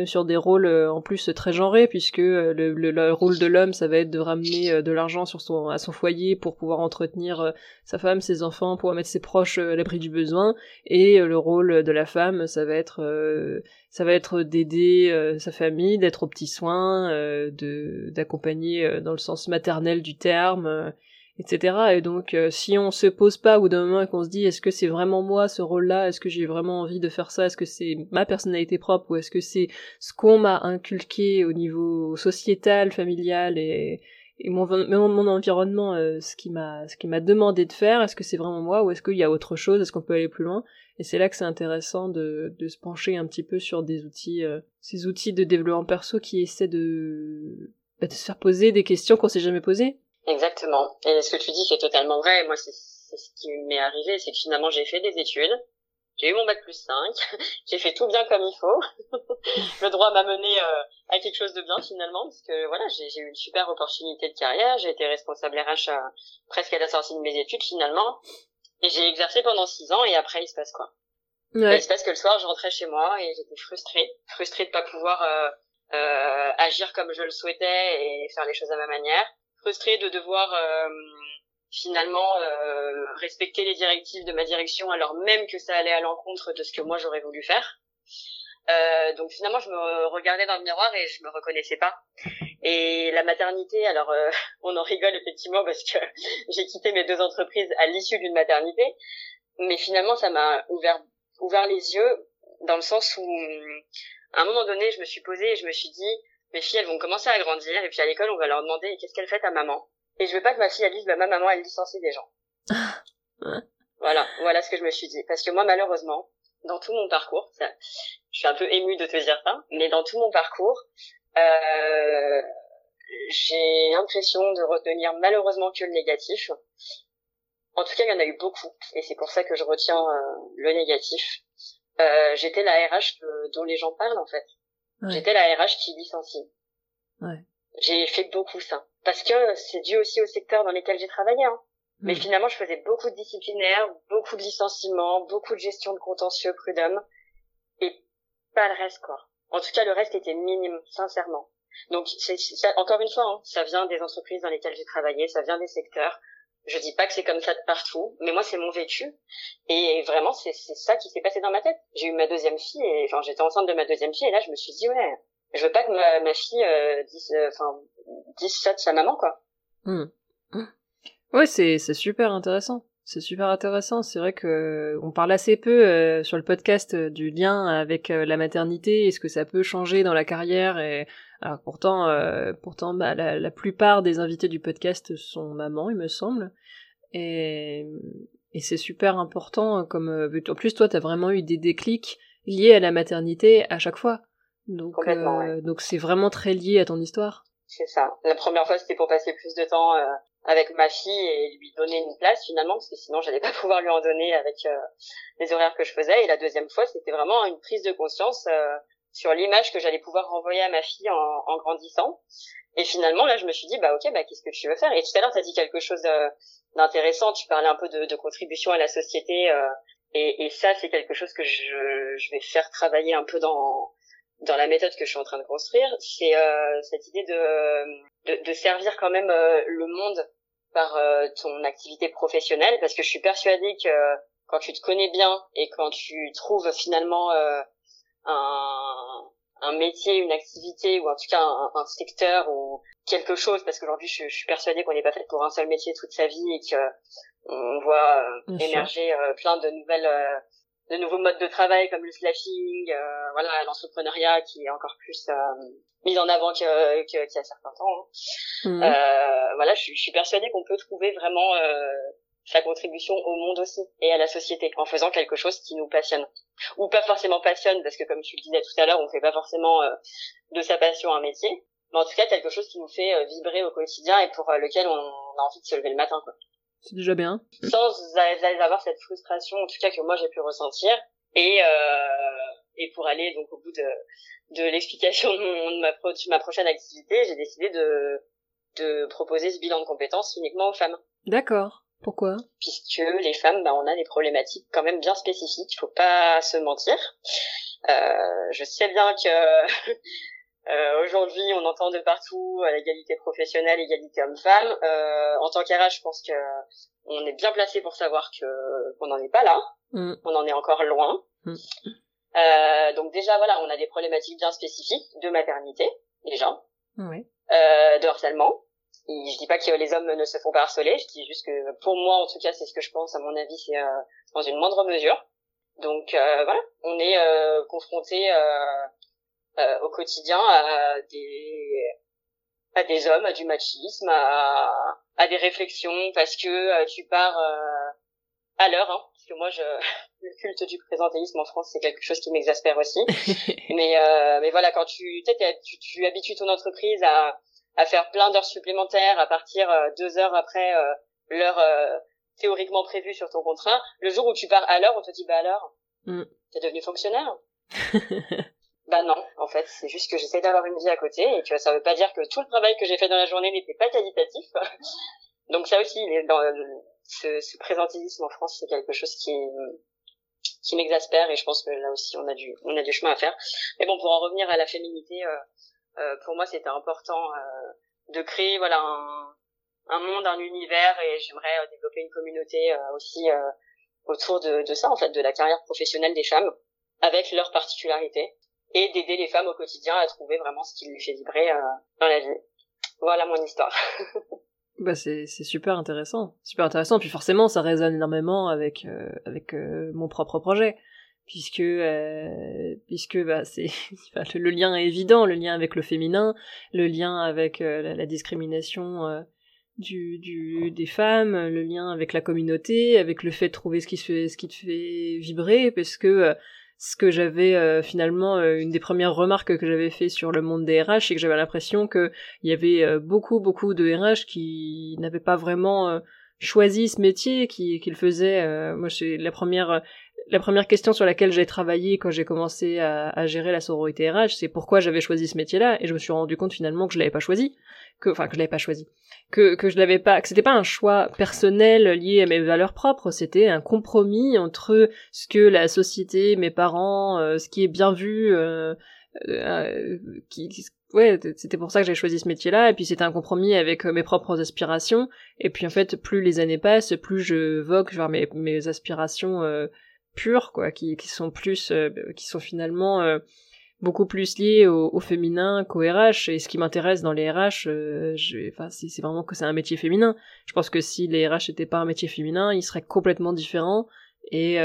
sur des rôles euh, en plus très genrés puisque le, le, rôle de l'homme ça va être de ramener de l'argent sur son à son foyer pour pouvoir entretenir sa femme, ses enfants, pour mettre ses proches à l'abri du besoin et le rôle de la femme ça va être ça va être d'aider euh, sa famille, d'être aux petits soins, euh, de d'accompagner euh, dans le sens maternel du terme. Etc. Et donc, euh, si on se pose pas au bout d'un moment et qu'on se dit, est-ce que c'est vraiment moi ce rôle-là? Est-ce que j'ai vraiment envie de faire ça? Est-ce que c'est ma personnalité propre? Ou est-ce que c'est ce qu'on m'a inculqué au niveau sociétal, familial et, et mon, mon, environnement, euh, ce qui m'a ce qui m'a demandé de faire? Est-ce que c'est vraiment moi? Ou est-ce qu'il y a autre chose? Est-ce qu'on peut aller plus loin? Et c'est là que c'est intéressant de, de se pencher un petit peu sur des outils, euh, ces outils de développement perso qui essaient de, bah, de se faire poser des questions qu'on s'est jamais posées Exactement. Et ce que tu dis, c'est totalement vrai. Moi, c'est ce qui m'est arrivé, c'est que finalement, j'ai fait des études. J'ai eu mon bac plus 5. j'ai fait tout bien comme il faut. le droit m'a mené euh, à quelque chose de bien finalement, parce que voilà, j'ai eu une super opportunité de carrière. J'ai été responsable RH euh, presque à la sortie de mes études finalement. Et j'ai exercé pendant six ans et après, il se passe quoi? Ouais. Il se passe que le soir, je rentrais chez moi et j'étais frustrée. Frustrée de pas pouvoir euh, euh, agir comme je le souhaitais et faire les choses à ma manière frustrée de devoir euh, finalement euh, respecter les directives de ma direction alors même que ça allait à l'encontre de ce que moi j'aurais voulu faire. Euh, donc finalement, je me regardais dans le miroir et je me reconnaissais pas. Et la maternité, alors on en rigole effectivement parce que j'ai quitté mes deux entreprises à l'issue d'une maternité, mais finalement ça m'a ouvert ouvert les yeux dans le sens où à un moment donné, je me suis posée et je me suis dit mes filles elles vont commencer à grandir et puis à l'école on va leur demander qu'est-ce qu'elle fait ta maman? Et je veux pas que ma fille elle dise bah ma maman elle licencie des gens. Voilà voilà ce que je me suis dit. Parce que moi malheureusement dans tout mon parcours ça, je suis un peu émue de te dire ça mais dans tout mon parcours euh, j'ai l'impression de retenir malheureusement que le négatif. En tout cas il y en a eu beaucoup et c'est pour ça que je retiens euh, le négatif. Euh, j'étais la RH dont les gens parlent en fait J'étais la RH qui licencie. Ouais. J'ai fait beaucoup ça. Parce que c'est dû aussi au secteur dans lequel j'ai travaillé. Hein. Mais hmm. finalement, je faisais beaucoup de disciplinaires, beaucoup de licenciements, beaucoup de gestion de contentieux prud'homme. Et pas le reste, quoi. En tout cas, le reste était minime, sincèrement. Donc, c'est, encore une fois, hein, ça vient des entreprises dans lesquelles j'ai travaillé, ça vient des secteurs. Je dis pas que c'est comme ça de partout, mais moi c'est mon vécu et vraiment c'est ça qui s'est passé dans ma tête. J'ai eu ma deuxième fille et enfin j'étais enceinte de ma deuxième fille et là je me suis dit ouais, je veux pas que ma, fille euh, dise euh, enfin dise ça de sa maman quoi. Mmh. Ouais, c'est c'est super intéressant. C'est super intéressant. C'est vrai que on parle assez peu euh, sur le podcast du lien avec la maternité et ce que ça peut changer dans la carrière et alors pourtant, euh, pourtant bah, la, la, plupart des invités du podcast sont mamans, il me semble. Et, et c'est super important, comme euh, en plus toi, t'as vraiment eu des déclics liés à la maternité à chaque fois. Donc, euh, donc c'est vraiment très lié à ton histoire. C'est ça. La première fois, c'était pour passer plus de temps euh, avec ma fille et lui donner une place finalement, parce que sinon, j'allais pas pouvoir lui en donner avec euh, les horaires que je faisais. Et la deuxième fois, c'était vraiment une prise de conscience sur l'image que j'allais pouvoir renvoyer à ma fille en, en, grandissant. Et finalement, là, je me suis dit, bah ok, bah qu'est-ce que tu veux faire? Et tout à l'heure, tu as dit quelque chose euh, d'intéressant. Tu parlais un peu de, de contribution à la société. Euh, et, et, ça, c'est quelque chose que je, je, vais faire travailler un peu dans dans la méthode que je suis en train de construire. C'est euh, cette idée de, de, de servir quand même euh, le monde par euh, ton activité professionnelle, parce que je suis persuadée que quand tu te connais bien et quand tu trouves finalement un, un métier, une activité ou en tout cas un, un secteur ou quelque chose parce qu'aujourd'hui je, je, suis persuadée qu'on n'est pas fait pour un seul métier toute sa vie et que on voit euh, émerger euh, plein de nouvelles euh, de nouveaux modes de travail comme le slashing, voilà l'entrepreneuriat qui est encore plus mis en avant qu'il y a certains temps. Hein. Mmh. voilà, je, je, suis persuadée qu'on peut trouver vraiment sa contribution au monde aussi et à la société en faisant quelque chose qui nous passionne ou pas forcément passionne parce que comme tu le disais tout à l'heure on fait pas forcément euh, de sa passion un métier mais en tout cas quelque chose qui nous fait euh, vibrer au quotidien et pour euh, lequel on a envie de se lever le matin quoi c'est déjà bien. Sans avoir cette frustration en tout cas que moi j'ai pu ressentir. Et et pour aller donc au bout de de l'explication de, ma, de ma prochaine activité j'ai décidé de de proposer ce bilan de compétences uniquement aux femmes. D'accord. Pourquoi? Puisque les femmes, bah, on a des problématiques quand même bien spécifiques, il faut pas se mentir. Euh, je sais bien que euh, aujourd'hui on entend de partout euh, l'égalité professionnelle, égalité homme-femme. Euh, en tant qu'RH, je pense que on est bien placé pour savoir que qu'on n'en est pas là, mm. on en est encore loin. Mm. Euh, donc déjà voilà, on a des problématiques bien spécifiques de maternité déjà, euh, de harcèlement, je dis pas que les hommes ne se font pas harceler, je dis juste que pour moi en tout cas c'est ce que je pense, à mon avis c'est euh, dans une moindre mesure. Donc euh, voilà, on est euh, confronté euh, au quotidien à des à des hommes, à du machisme, à, à des réflexions parce que tu pars à l'heure, hein, parce que moi je le culte du présentéisme en France c'est quelque chose qui m'exaspère aussi. mais mais voilà quand tu tu, tu habitues ton entreprise à à faire plein d'heures supplémentaires à partir euh, deux heures après euh, l'heure euh, théoriquement prévue sur ton contrat. Le jour où tu pars à l'heure, on te dit bah l'heure, mm. t'es devenu fonctionnaire? bah non, en fait, c'est juste que j'essaie d'avoir une vie à côté et que ça veut pas dire que tout le travail que j'ai fait dans la journée n'était pas qualitatif. Donc ça aussi, dans ce, ce présentéisme en France, c'est quelque chose qui qui m'exaspère et je pense que là aussi on a du on a du chemin à faire. Mais bon, pour en revenir à la féminité, euh, euh, pour moi c'était important euh, de créer voilà un, un, monde, un univers et j'aimerais euh, développer une communauté aussi autour de, de, ça en fait, de la carrière professionnelle des femmes avec leurs particularités et d'aider les femmes au quotidien à trouver vraiment ce qui les fait vibrer dans la vie. Voilà mon histoire. bah c'est super intéressant, super intéressant. Puis forcément, ça résonne énormément avec avec mon propre projet puisque euh, puisque bah c'est le, lien est évident le lien avec le féminin le lien avec euh, la, discrimination euh, du, du des femmes le lien avec la communauté avec le fait de trouver ce qui se ce qui te fait vibrer parce que ce que j'avais finalement une des premières remarques que j'avais fait sur le monde des RH c'est que j'avais l'impression que il y avait beaucoup beaucoup de RH qui n'avaient pas vraiment choisi ce métier qui qu'ils faisaient moi c'est la première la première question sur laquelle j'ai travaillé quand j'ai commencé à, gérer la sororité RH, c'est pourquoi j'avais choisi ce métier-là, et je me suis rendu compte finalement que je l'avais pas choisi, que, enfin que je l'avais pas choisi, que que je l'avais pas, que c'était pas un choix personnel lié à mes valeurs propres, c'était un compromis entre ce que la société, mes parents, euh, ce qui est bien vu, euh, euh, qui, ouais, c'était pour ça que j'ai choisi ce métier-là, et puis c'était un compromis avec mes propres aspirations, et puis en fait, plus les années passent, plus je vogue vers mes, mes aspirations pures, quoi, qui, qui sont plus, qui sont finalement beaucoup plus liées au, féminin qu'au RH. Et ce qui m'intéresse dans les RH, euh, enfin, c'est vraiment que c'est un métier féminin. Je pense que si les RH n'étaient pas un métier féminin, ils seraient complètement différents. Et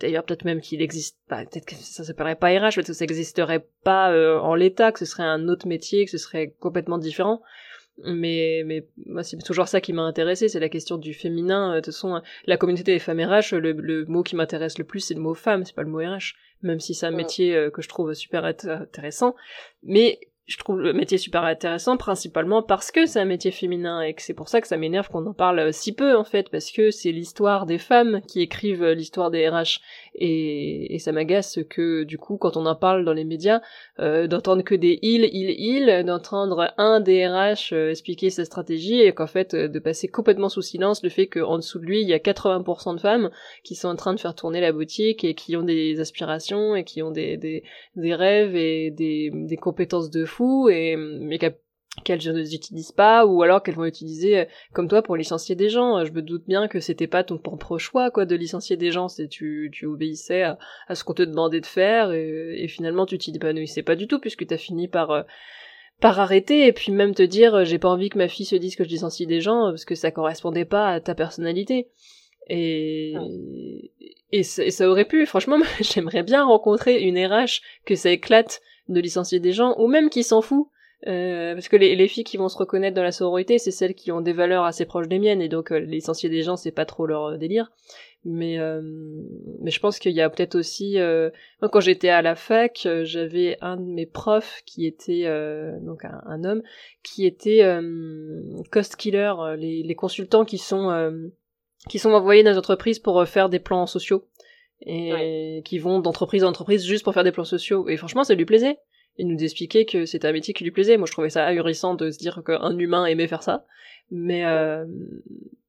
d'ailleurs, peut-être même qu'il existe, pas peut-être que ça s'appellerait pas RH, peut-être que ça n'existerait pas en l'état, que ce serait un autre métier, que ce serait complètement différent mais c'est toujours ça qui m'a intéressé c'est la question du féminin de toute façon la communauté des femmes RH le, le mot qui m'intéresse le plus c'est le mot femme c'est pas le mot RH même si c'est un métier euh, que je trouve super intéressant. Mais je trouve le métier super intéressant principalement parce que c'est un métier féminin et que c'est pour ça que ça m'énerve qu'on en parle si peu en fait parce que c'est l'histoire des femmes qui écrivent l'histoire des RH et, et ça m'agace que du coup quand on en parle dans les médias euh, d'entendre que des il il il d'entendre un des RH euh, expliquer sa stratégie et qu'en fait euh, de passer complètement sous silence le fait qu'en dessous de lui il y a 80% de femmes qui sont en train de faire tourner la boutique et qui ont des aspirations et qui ont des des, des rêves et des, des compétences de fou et mais qu'elles ne utilisent pas ou alors qu'elles vont utiliser euh, comme toi pour licencier des gens. Euh, je me doute bien que c'était pas ton propre choix quoi de licencier des gens, c'est tu tu obéissais à, ce qu'on te demandait de faire et, finalement tu t'y épanouissais pas du tout puisque t'as fini par euh, par arrêter et puis même te dire j'ai pas envie que ma fille se dise que je licencie des gens parce que ça correspondait pas à ta personnalité. Et, et, ça, aurait pu, franchement, j'aimerais bien rencontrer une RH que ça éclate de licencier des gens, ou même qui s'en fout, euh, parce que les, les, filles qui vont se reconnaître dans la sororité, c'est celles qui ont des valeurs assez proches des miennes, et donc euh, licencier des gens, c'est pas trop leur euh, délire. Mais mais je pense qu'il y a peut-être aussi, moi quand j'étais à la fac, j'avais un de mes profs qui était donc un, homme qui était cost killer, les, les consultants qui sont qui sont envoyés dans les entreprises pour faire des plans sociaux et qui vont d'entreprise en entreprise juste pour faire des plans sociaux. Et franchement, ça lui plaisait il nous expliquait que c'était un métier qui lui plaisait. Moi, je trouvais ça ahurissant de se dire qu'un humain aimait faire ça. Mais, euh,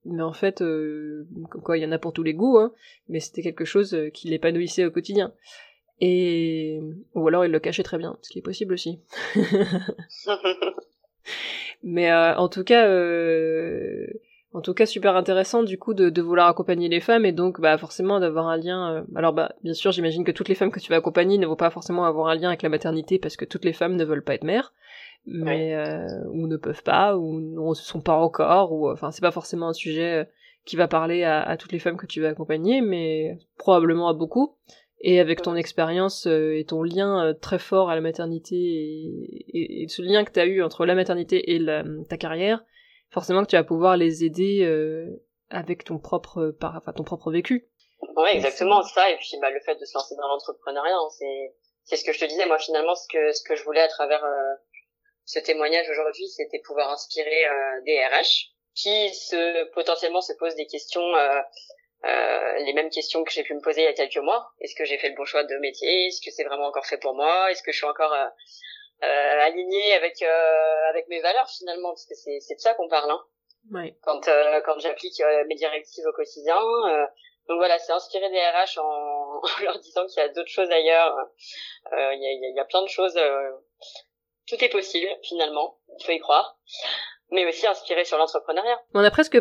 mais en fait, euh, quoi, il y en a pour tous les goûts, hein, mais c'était quelque chose euh, qui l'épanouissait au quotidien. Et, ou alors il le cachait très bien, ce qui est possible aussi. mais euh, en tout cas, euh, tout cas, super intéressant du coup de, de, vouloir accompagner les femmes et donc bah forcément d'avoir un lien. Euh, alors bah bien sûr, j'imagine que toutes les femmes que tu vas accompagner ne vont pas forcément avoir un lien avec la maternité parce que toutes les femmes ne veulent pas être mères. mais ou ne peuvent pas ou ne se sont pas encore ou enfin c'est pas forcément un sujet qui va parler à, à, toutes les femmes que tu vas accompagner mais probablement à beaucoup et avec ton expérience et ton lien très fort à la maternité et, et, ce lien que tu as eu entre la maternité et la, ta carrière forcément que tu vas pouvoir les aider avec ton propre par, enfin, ton propre vécu Ouais, exactement ça. Et puis bah, le fait de se lancer dans l'entrepreneuriat, hein, c'est c'est ce que je te disais. Moi, finalement, ce que ce que je voulais à travers euh, ce témoignage aujourd'hui, c'était pouvoir inspirer euh, des RH qui se potentiellement se posent des questions, euh, euh, les mêmes questions que j'ai pu me poser il y a quelques mois. Est-ce que j'ai fait le bon choix de métier? Est-ce que c'est vraiment encore fait pour moi? Est-ce que je suis encore aligné avec avec mes valeurs finalement Parce que c'est c'est de ça qu'on parle. Hein. Ouais. Quand quand j'applique mes directives au quotidien donc voilà, c'est inspiré des RH en, en leur disant qu'il y a d'autres choses ailleurs. Euh, il y, a, y, a, plein de choses. Euh, tout est possible finalement. Il faut y croire. Mais aussi inspiré sur l'entrepreneuriat. On a presque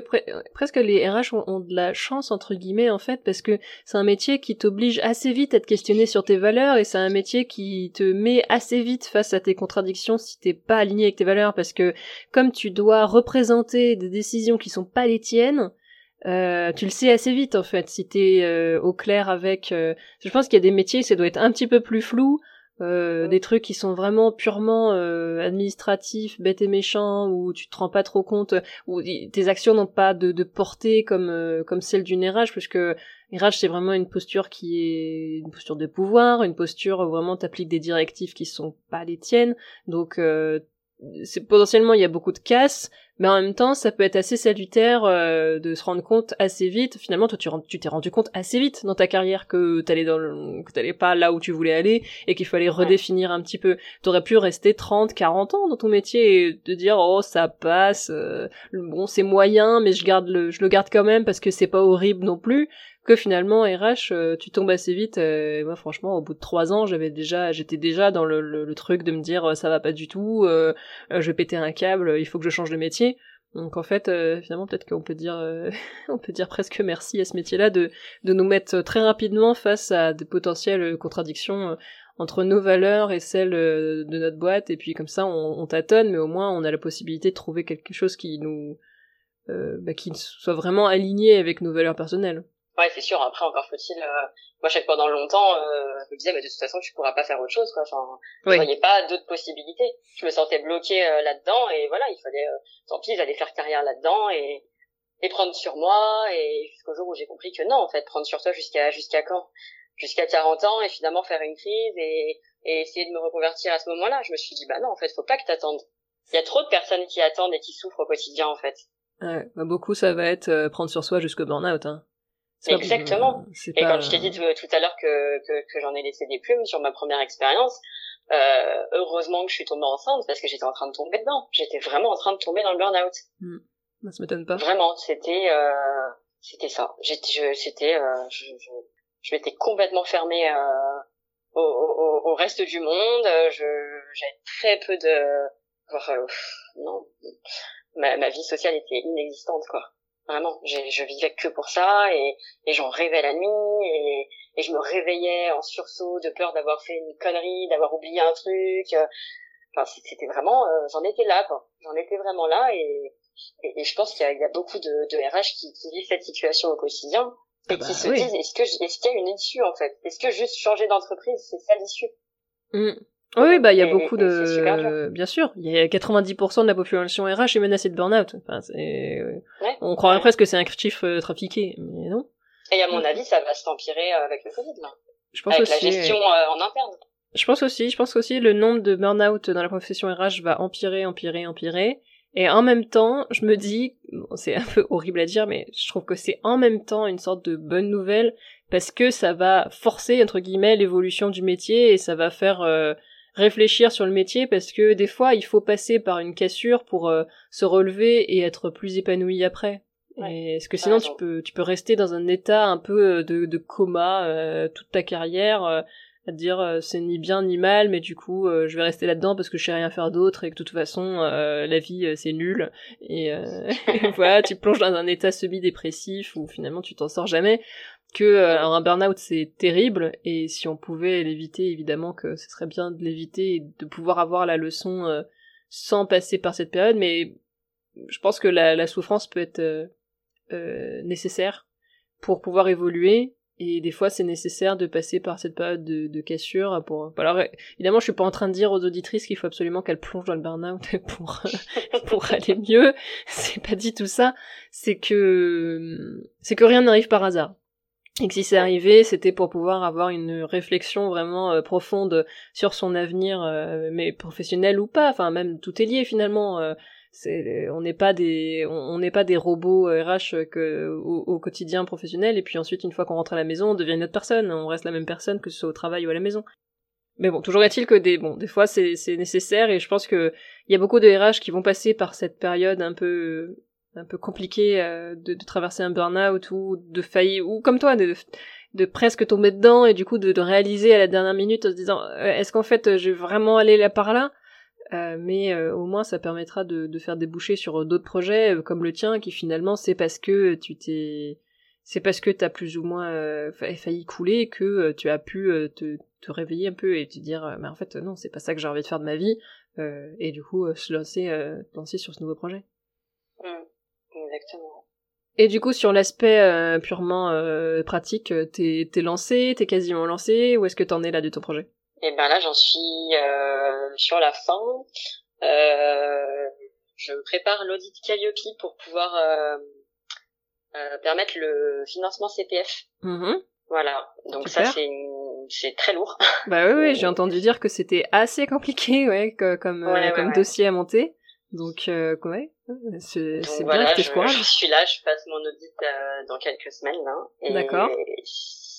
presque les RH ont, de la chance entre guillemets en fait parce que c'est un métier qui t'oblige assez vite à te questionner sur tes valeurs et c'est un métier qui te met assez vite face à tes contradictions si t'es pas aligné avec tes valeurs parce que comme tu dois représenter des décisions qui sont pas les tiennes, euh, tu le sais assez vite en fait si t'es euh, au clair avec. Euh, je pense qu'il y a des métiers, ça doit être un petit peu plus flou, euh, des trucs qui sont vraiment purement administratifs, bêtes et méchants, où tu te rends pas trop compte, où tes actions n'ont pas de, de portée comme comme celle d'une RH, parce que c'est vraiment une posture qui est une posture de pouvoir, une posture où vraiment t'appliques des directives qui sont pas les tiennes, donc c'est potentiellement il y a beaucoup de casse mais en même temps ça peut être assez salutaire euh, de se rendre compte assez vite. Finalement toi tu t'es rendu compte assez vite dans ta carrière que t'allais dans le, que t'allais pas là où tu voulais aller et qu'il fallait redéfinir un petit peu. T'aurais pu rester 30 40 ans dans ton métier et te dire oh ça passe euh, bon c'est moyen mais je garde le je le garde quand même parce que c'est pas horrible non plus que finalement RH euh, tu tombes assez vite et moi franchement au bout de trois ans j'avais déjà j'étais déjà dans le, truc de me dire ça va pas du tout je vais péter un câble il faut que je change de métier donc en fait, euh, finalement, peut-être qu'on peut dire, euh, on peut dire presque merci à ce métier-là de, de nous mettre très rapidement face à des potentielles contradictions euh, entre nos valeurs et celles de notre boîte. Et puis comme ça, on, on, tâtonne, mais au moins on a la possibilité de trouver quelque chose qui nous, bah, qui soit vraiment aligné avec nos valeurs personnelles. Ouais, c'est sûr. Après, encore faut-il. Euh... Moi, je sais que pendant longtemps, euh, je me disais, mais de toute façon, tu pourras pas faire autre chose, quoi. Enfin, oui. je voyais pas d'autres possibilités. Je me sentais bloquée euh, là-dedans, et voilà, il fallait. Euh, tant pis, j'allais faire carrière là-dedans et et prendre sur moi, et jusqu'au jour où j'ai compris que non, en fait, prendre sur toi jusqu'à jusqu'à quand? Jusqu'à 40 ans, et finalement faire une crise et et essayer de me reconvertir à ce moment-là. Je me suis dit, bah non, en fait, faut pas que t'attendes. Il y a trop de personnes qui attendent et qui souffrent au quotidien, en fait. Ouais, bah beaucoup, ça va être prendre sur soi jusqu'au burn-out. Hein. Exactement. et quand je t'ai dit tout, à l'heure que, que, que j'en ai laissé des plumes sur ma première expérience, euh, heureusement que je suis tombée enceinte parce que j'étais en train de tomber dedans. J'étais vraiment en train de tomber dans le burn-out. Hmm. Ça m'étonne pas. Vraiment, c'était euh, c'était ça. J'étais c'était euh, je, je, je m'étais complètement fermée euh, au, au, au, reste du monde. Je j'avais très peu de enfin, non ma, ma vie sociale était inexistante quoi. Vraiment, je vivais que pour ça et, et j'en rêvais la nuit et, et je me réveillais en sursaut de peur d'avoir fait une connerie, d'avoir oublié un truc. Enfin, c'était vraiment, euh, j'en étais là, quoi. J'en étais vraiment là et, et, je pense qu'il y, y, a beaucoup de, de RH qui, qui vivent cette situation au quotidien et ah qui bah se disent est-ce que est-ce qu'il y a une issue en fait? Est-ce que juste changer d'entreprise c'est ça l'issue? Mmh. Oui, bah il y a beaucoup de, bien sûr, il y a 90% de la population RH est menacée de burn-out. Enfin, c'est, on croirait presque que c'est un chiffre euh, trafiqué, mais non. Et à mon avis, ça va s'empirer euh, avec le Covid là. Je pense avec aussi, la gestion euh, en interne. Je pense aussi, je pense aussi le nombre de burn-out dans la profession RH va empirer, empirer, empirer. Et en même temps, je me dis, bon, c'est un peu horrible à dire, mais je trouve que c'est en même temps une sorte de bonne nouvelle parce que ça va forcer entre guillemets l'évolution du métier et ça va faire réfléchir sur le métier parce que des fois il faut passer par une cassure pour euh, se relever et être plus épanoui après. Ouais. Est-ce que sinon tu peux tu peux rester dans un état un peu euh, de, de coma euh, toute ta carrière à dire c'est ni bien ni mal mais du coup je vais rester là-dedans parce que je sais rien faire d'autre et que de toute façon la vie c'est nul. Et, voilà tu plonges dans un état semi-dépressif où finalement tu t'en sors jamais que euh, un burn-out c'est terrible. Et si on pouvait l'éviter évidemment que ce serait bien de l'éviter et de pouvoir avoir la leçon euh, sans passer par cette période, mais je pense que la, souffrance peut être euh, euh, nécessaire pour pouvoir évoluer et des fois c'est nécessaire de passer par cette période de, cassure pour alors évidemment je suis pas en train de dire aux auditrices qu'il faut absolument qu'elles plongent dans le burn-out pour pour aller mieux c'est pas dit tout ça c'est que c'est que rien n'arrive par hasard et que si c'est arrivé, c'était pour pouvoir avoir une réflexion vraiment euh, profonde sur son avenir, euh, mais professionnel ou pas. Enfin, même tout est lié finalement. Euh, c'est, on n'est pas des, on n'est pas des robots RH que au, quotidien professionnel. Et puis ensuite, une fois qu'on rentre à la maison, on devient une autre personne. On reste la même personne que ce soit au travail ou à la maison. Mais bon, toujours est-il que des, bon, des fois c'est, c'est nécessaire. Et je pense que il y a beaucoup de RH qui vont passer par cette période un peu un peu compliqué euh, de, de, traverser un burn-out ou de faillir ou comme toi de, de presque tomber dedans et du coup de, de, réaliser à la dernière minute en se disant euh, est-ce qu'en fait je vais vraiment aller là par là? Euh, mais au moins ça permettra de, de faire déboucher sur d'autres projets comme le tien qui finalement c'est parce que tu t'es c'est parce que t'as plus ou moins failli couler que tu as pu te, te réveiller un peu et te dire mais en fait non c'est pas ça que j'ai envie de faire de ma vie et du coup se lancer lancer sur ce nouveau projet. Exactement. Et du coup, sur l'aspect euh, purement euh, pratique, euh, t'es es lancé, t'es quasiment lancé, ou est-ce que t'en es là de ton projet? Eh ben là, j'en suis sur la fin. je prépare l'audit Calliope pour pouvoir permettre le financement CPF. Mmh voilà. Donc ça, c'est c'est très lourd. Bah oui, oui j'ai entendu dire que c'était assez compliqué, ouais, comme, comme dossier à monter. Donc, euh, ouais, c'est voilà, bien, je, je, suis là, je passe mon audit euh, dans quelques semaines. Hein, D'accord.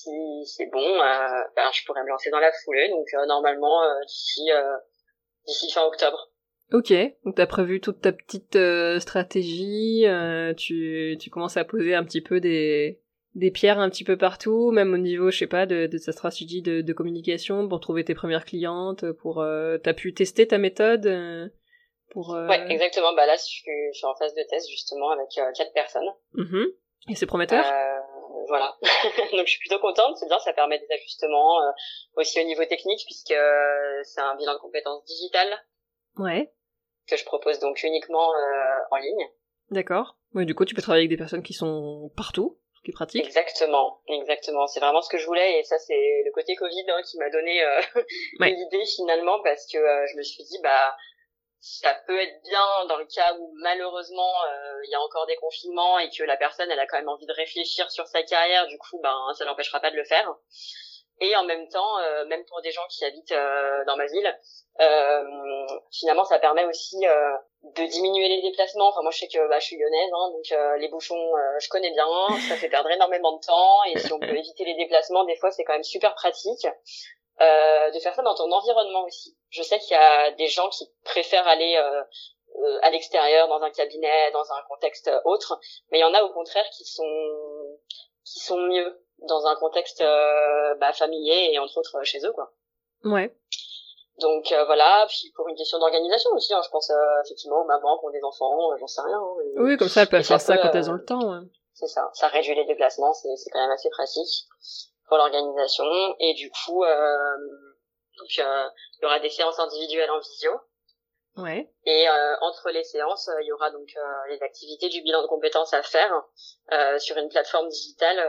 Si c'est bon, euh, ben, je pourrais me lancer dans la foulée. Donc, euh, normalement, euh, d'ici d'ici fin octobre. Ok, donc t'as prévu toute ta petite stratégie, tu, tu commences à poser un petit peu des, des pierres un petit peu partout, même au niveau, je sais pas, de, de ta stratégie de, de communication pour trouver tes premières clientes, pour t'as pu tester ta méthode pour, euh... Ouais, exactement. Bah là, je suis, je suis en phase de test justement avec euh, quatre personnes. Mm Et c'est prometteur? Euh, voilà. Donc je suis plutôt contente. C'est bien, ça permet des ajustements euh, aussi au niveau technique puisque euh, c'est un bilan de compétences digitales. Ouais. Que je propose donc uniquement en ligne. D'accord. Ouais, du coup, tu peux travailler avec des personnes qui sont partout qui pratique. Exactement, exactement. C'est vraiment ce que je voulais et ça c'est le côté Covid hein, qui m'a donné euh, ouais. l'idée finalement parce que je me suis dit bah ça peut être bien dans le cas où malheureusement euh, il y a encore des confinements et que la personne elle a quand même envie de réfléchir sur sa carrière du coup ben ça l'empêchera pas de le faire. Et en même temps euh, même pour des gens qui habitent euh, dans ma ville finalement ça permet aussi de diminuer les déplacements. Enfin moi je sais que bah, je suis lyonnaise hein, donc les bouchons je connais bien ça fait perdre énormément de temps. Et si on peut éviter les déplacements des fois c'est quand même super pratique euh, de faire ça dans ton environnement aussi. Je sais qu'il y a des gens qui préfèrent aller euh, euh, à l'extérieur, dans un cabinet, dans un contexte autre, mais il y en a au contraire qui sont qui sont mieux dans un contexte bah, familier et entre autres chez eux quoi. Ouais. Donc voilà, puis pour une question d'organisation aussi, hein, je pense effectivement aux mamans qui ont des enfants, j'en sais rien. Hein, oui, comme ça elles peuvent faire ça, quand elles ont le temps. Ouais. C'est ça, ça réduit les déplacements, c'est quand même assez pratique pour l'organisation et du coup euh, donc euh, il y aura des séances individuelles en visio. Ouais. Et euh, entre les séances il y aura donc les activités du bilan de compétences à faire sur une plateforme digitale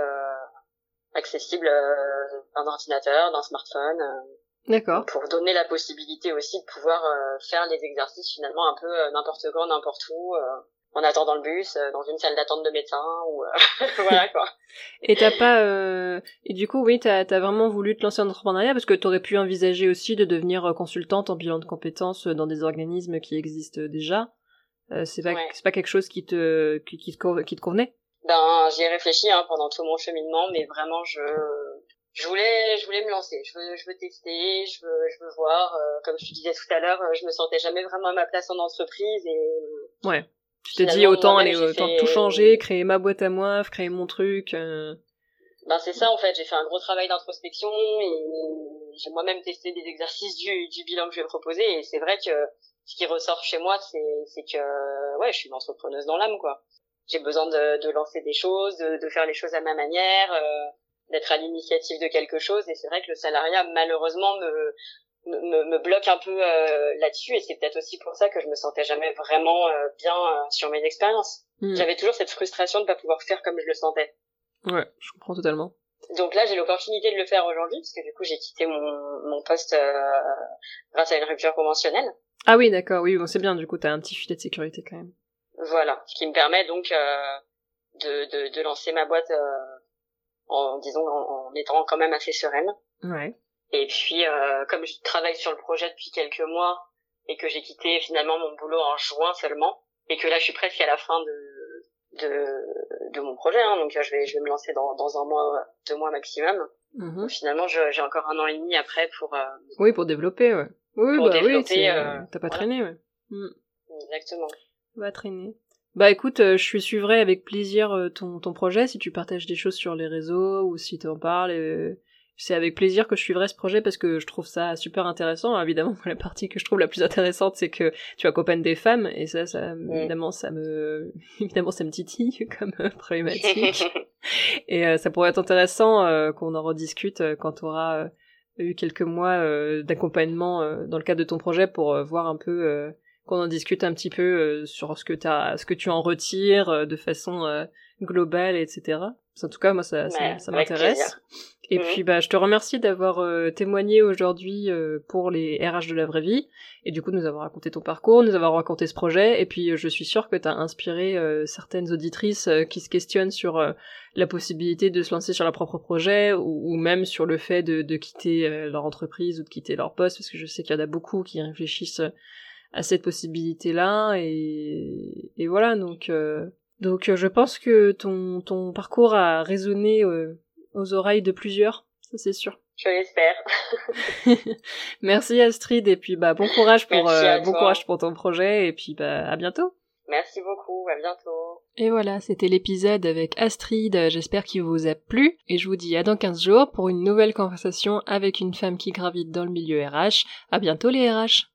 accessible d'un ordinateur d'un smartphone D'accord. Pour donner la possibilité aussi de pouvoir faire les exercices finalement un peu n'importe quand, n'importe où, en attendant le bus, euh, dans une salle d'attente de médecin ou euh, voilà quoi. Et t'as pas euh... et du coup oui t'as as vraiment voulu te lancer en entrepreneuriat parce que t'aurais pu envisager aussi de devenir euh, consultante en bilan de compétences dans des organismes qui existent déjà. Euh, c'est pas c'est pas quelque chose qui te qui, qui te qui te convenait? Ben j'y ai réfléchi hein, pendant tout mon cheminement mais vraiment je je voulais je voulais me lancer je veux je veux tester je veux je veux voir comme je te disais tout à l'heure je me sentais jamais vraiment à ma place en entreprise et ouais tu t'es dit autant aller autant tout changer, créer ma boîte à moi, créer mon truc. Euh... Ben c'est ça en fait, j'ai fait un gros travail d'introspection et j'ai moi-même testé des exercices du, du bilan que je vais proposer et c'est vrai que ce qui ressort chez moi c'est c'est que ouais, je suis une entrepreneuse dans l'âme quoi. J'ai besoin de, de lancer des choses, de, de faire les choses à ma manière, euh, d'être à l'initiative de quelque chose et c'est vrai que le salariat malheureusement me me, me bloque un peu là-dessus et c'est peut-être aussi pour ça que je me sentais jamais vraiment bien sur mes expériences. Hmm. J'avais toujours cette frustration de pas pouvoir faire comme je le sentais. Ouais, je comprends totalement. Donc là, j'ai l'opportunité de le faire aujourd'hui parce que du coup, j'ai quitté mon, mon poste grâce à une rupture conventionnelle. Ah oui, d'accord, oui, bon, c'est bien, du coup, t'as un petit filet de sécurité quand même. Voilà, ce qui me permet donc euh, de, de, de, lancer ma boîte euh, en disons en, en, étant quand même assez sereine. Ouais. Et puis euh, comme je travaille sur le projet depuis quelques mois et que j'ai quitté finalement mon boulot en juin seulement et que là je suis presque à la fin de de, de mon projet, hein, donc je vais je vais me lancer dans, dans un mois deux mois maximum. Mm finalement j'ai encore un an et demi après pour euh, oui pour développer ouais oui bah oui t'as pas traîné ouais. Mm. Exactement va traîner. Bah écoute, euh, je suivrai avec plaisir euh, ton, ton projet si tu partages des choses sur les réseaux ou si tu en parles. Euh, c'est avec plaisir que je suivrai ce projet parce que je trouve ça super intéressant. Évidemment, la partie que je trouve la plus intéressante, c'est que tu accompagnes des femmes et ça, ça évidemment, ça me, évidemment, ça me titille comme problématique. et ça pourrait être intéressant qu'on en rediscute quand tu auras eu quelques mois d'accompagnement dans le cadre de ton projet pour voir un peu qu'on en discute un petit peu euh, sur ce que t'as, ce que tu en retires euh, de façon euh, globale, etc. En tout cas, moi, ça, ça, m'intéresse. Et mhm. puis, bah, je te remercie d'avoir témoigné aujourd'hui pour les RH de la vraie vie, et du coup, nous avons raconté ton parcours, nous avons raconté ce projet, et puis je suis sûre que tu as inspiré certaines auditrices qui se questionnent sur la possibilité de se lancer sur leur propre projet, ou, même sur le fait de, de quitter leur entreprise ou de quitter leur poste, parce que je sais qu'il y en a beaucoup qui réfléchissent à cette possibilité-là. Et, et voilà donc euh, donc euh, je pense que ton ton parcours a résonné euh, aux oreilles de plusieurs, ça c'est sûr. Je l'espère. Merci Astrid et puis bah bon courage pour bon courage pour ton projet et puis bah à bientôt. Merci beaucoup, à bientôt. Et voilà, c'était l'épisode avec Astrid, j'espère qu'il vous a plu, et je vous dis à dans 15 jours pour une nouvelle conversation avec une femme qui gravite dans le milieu RH. À bientôt les RH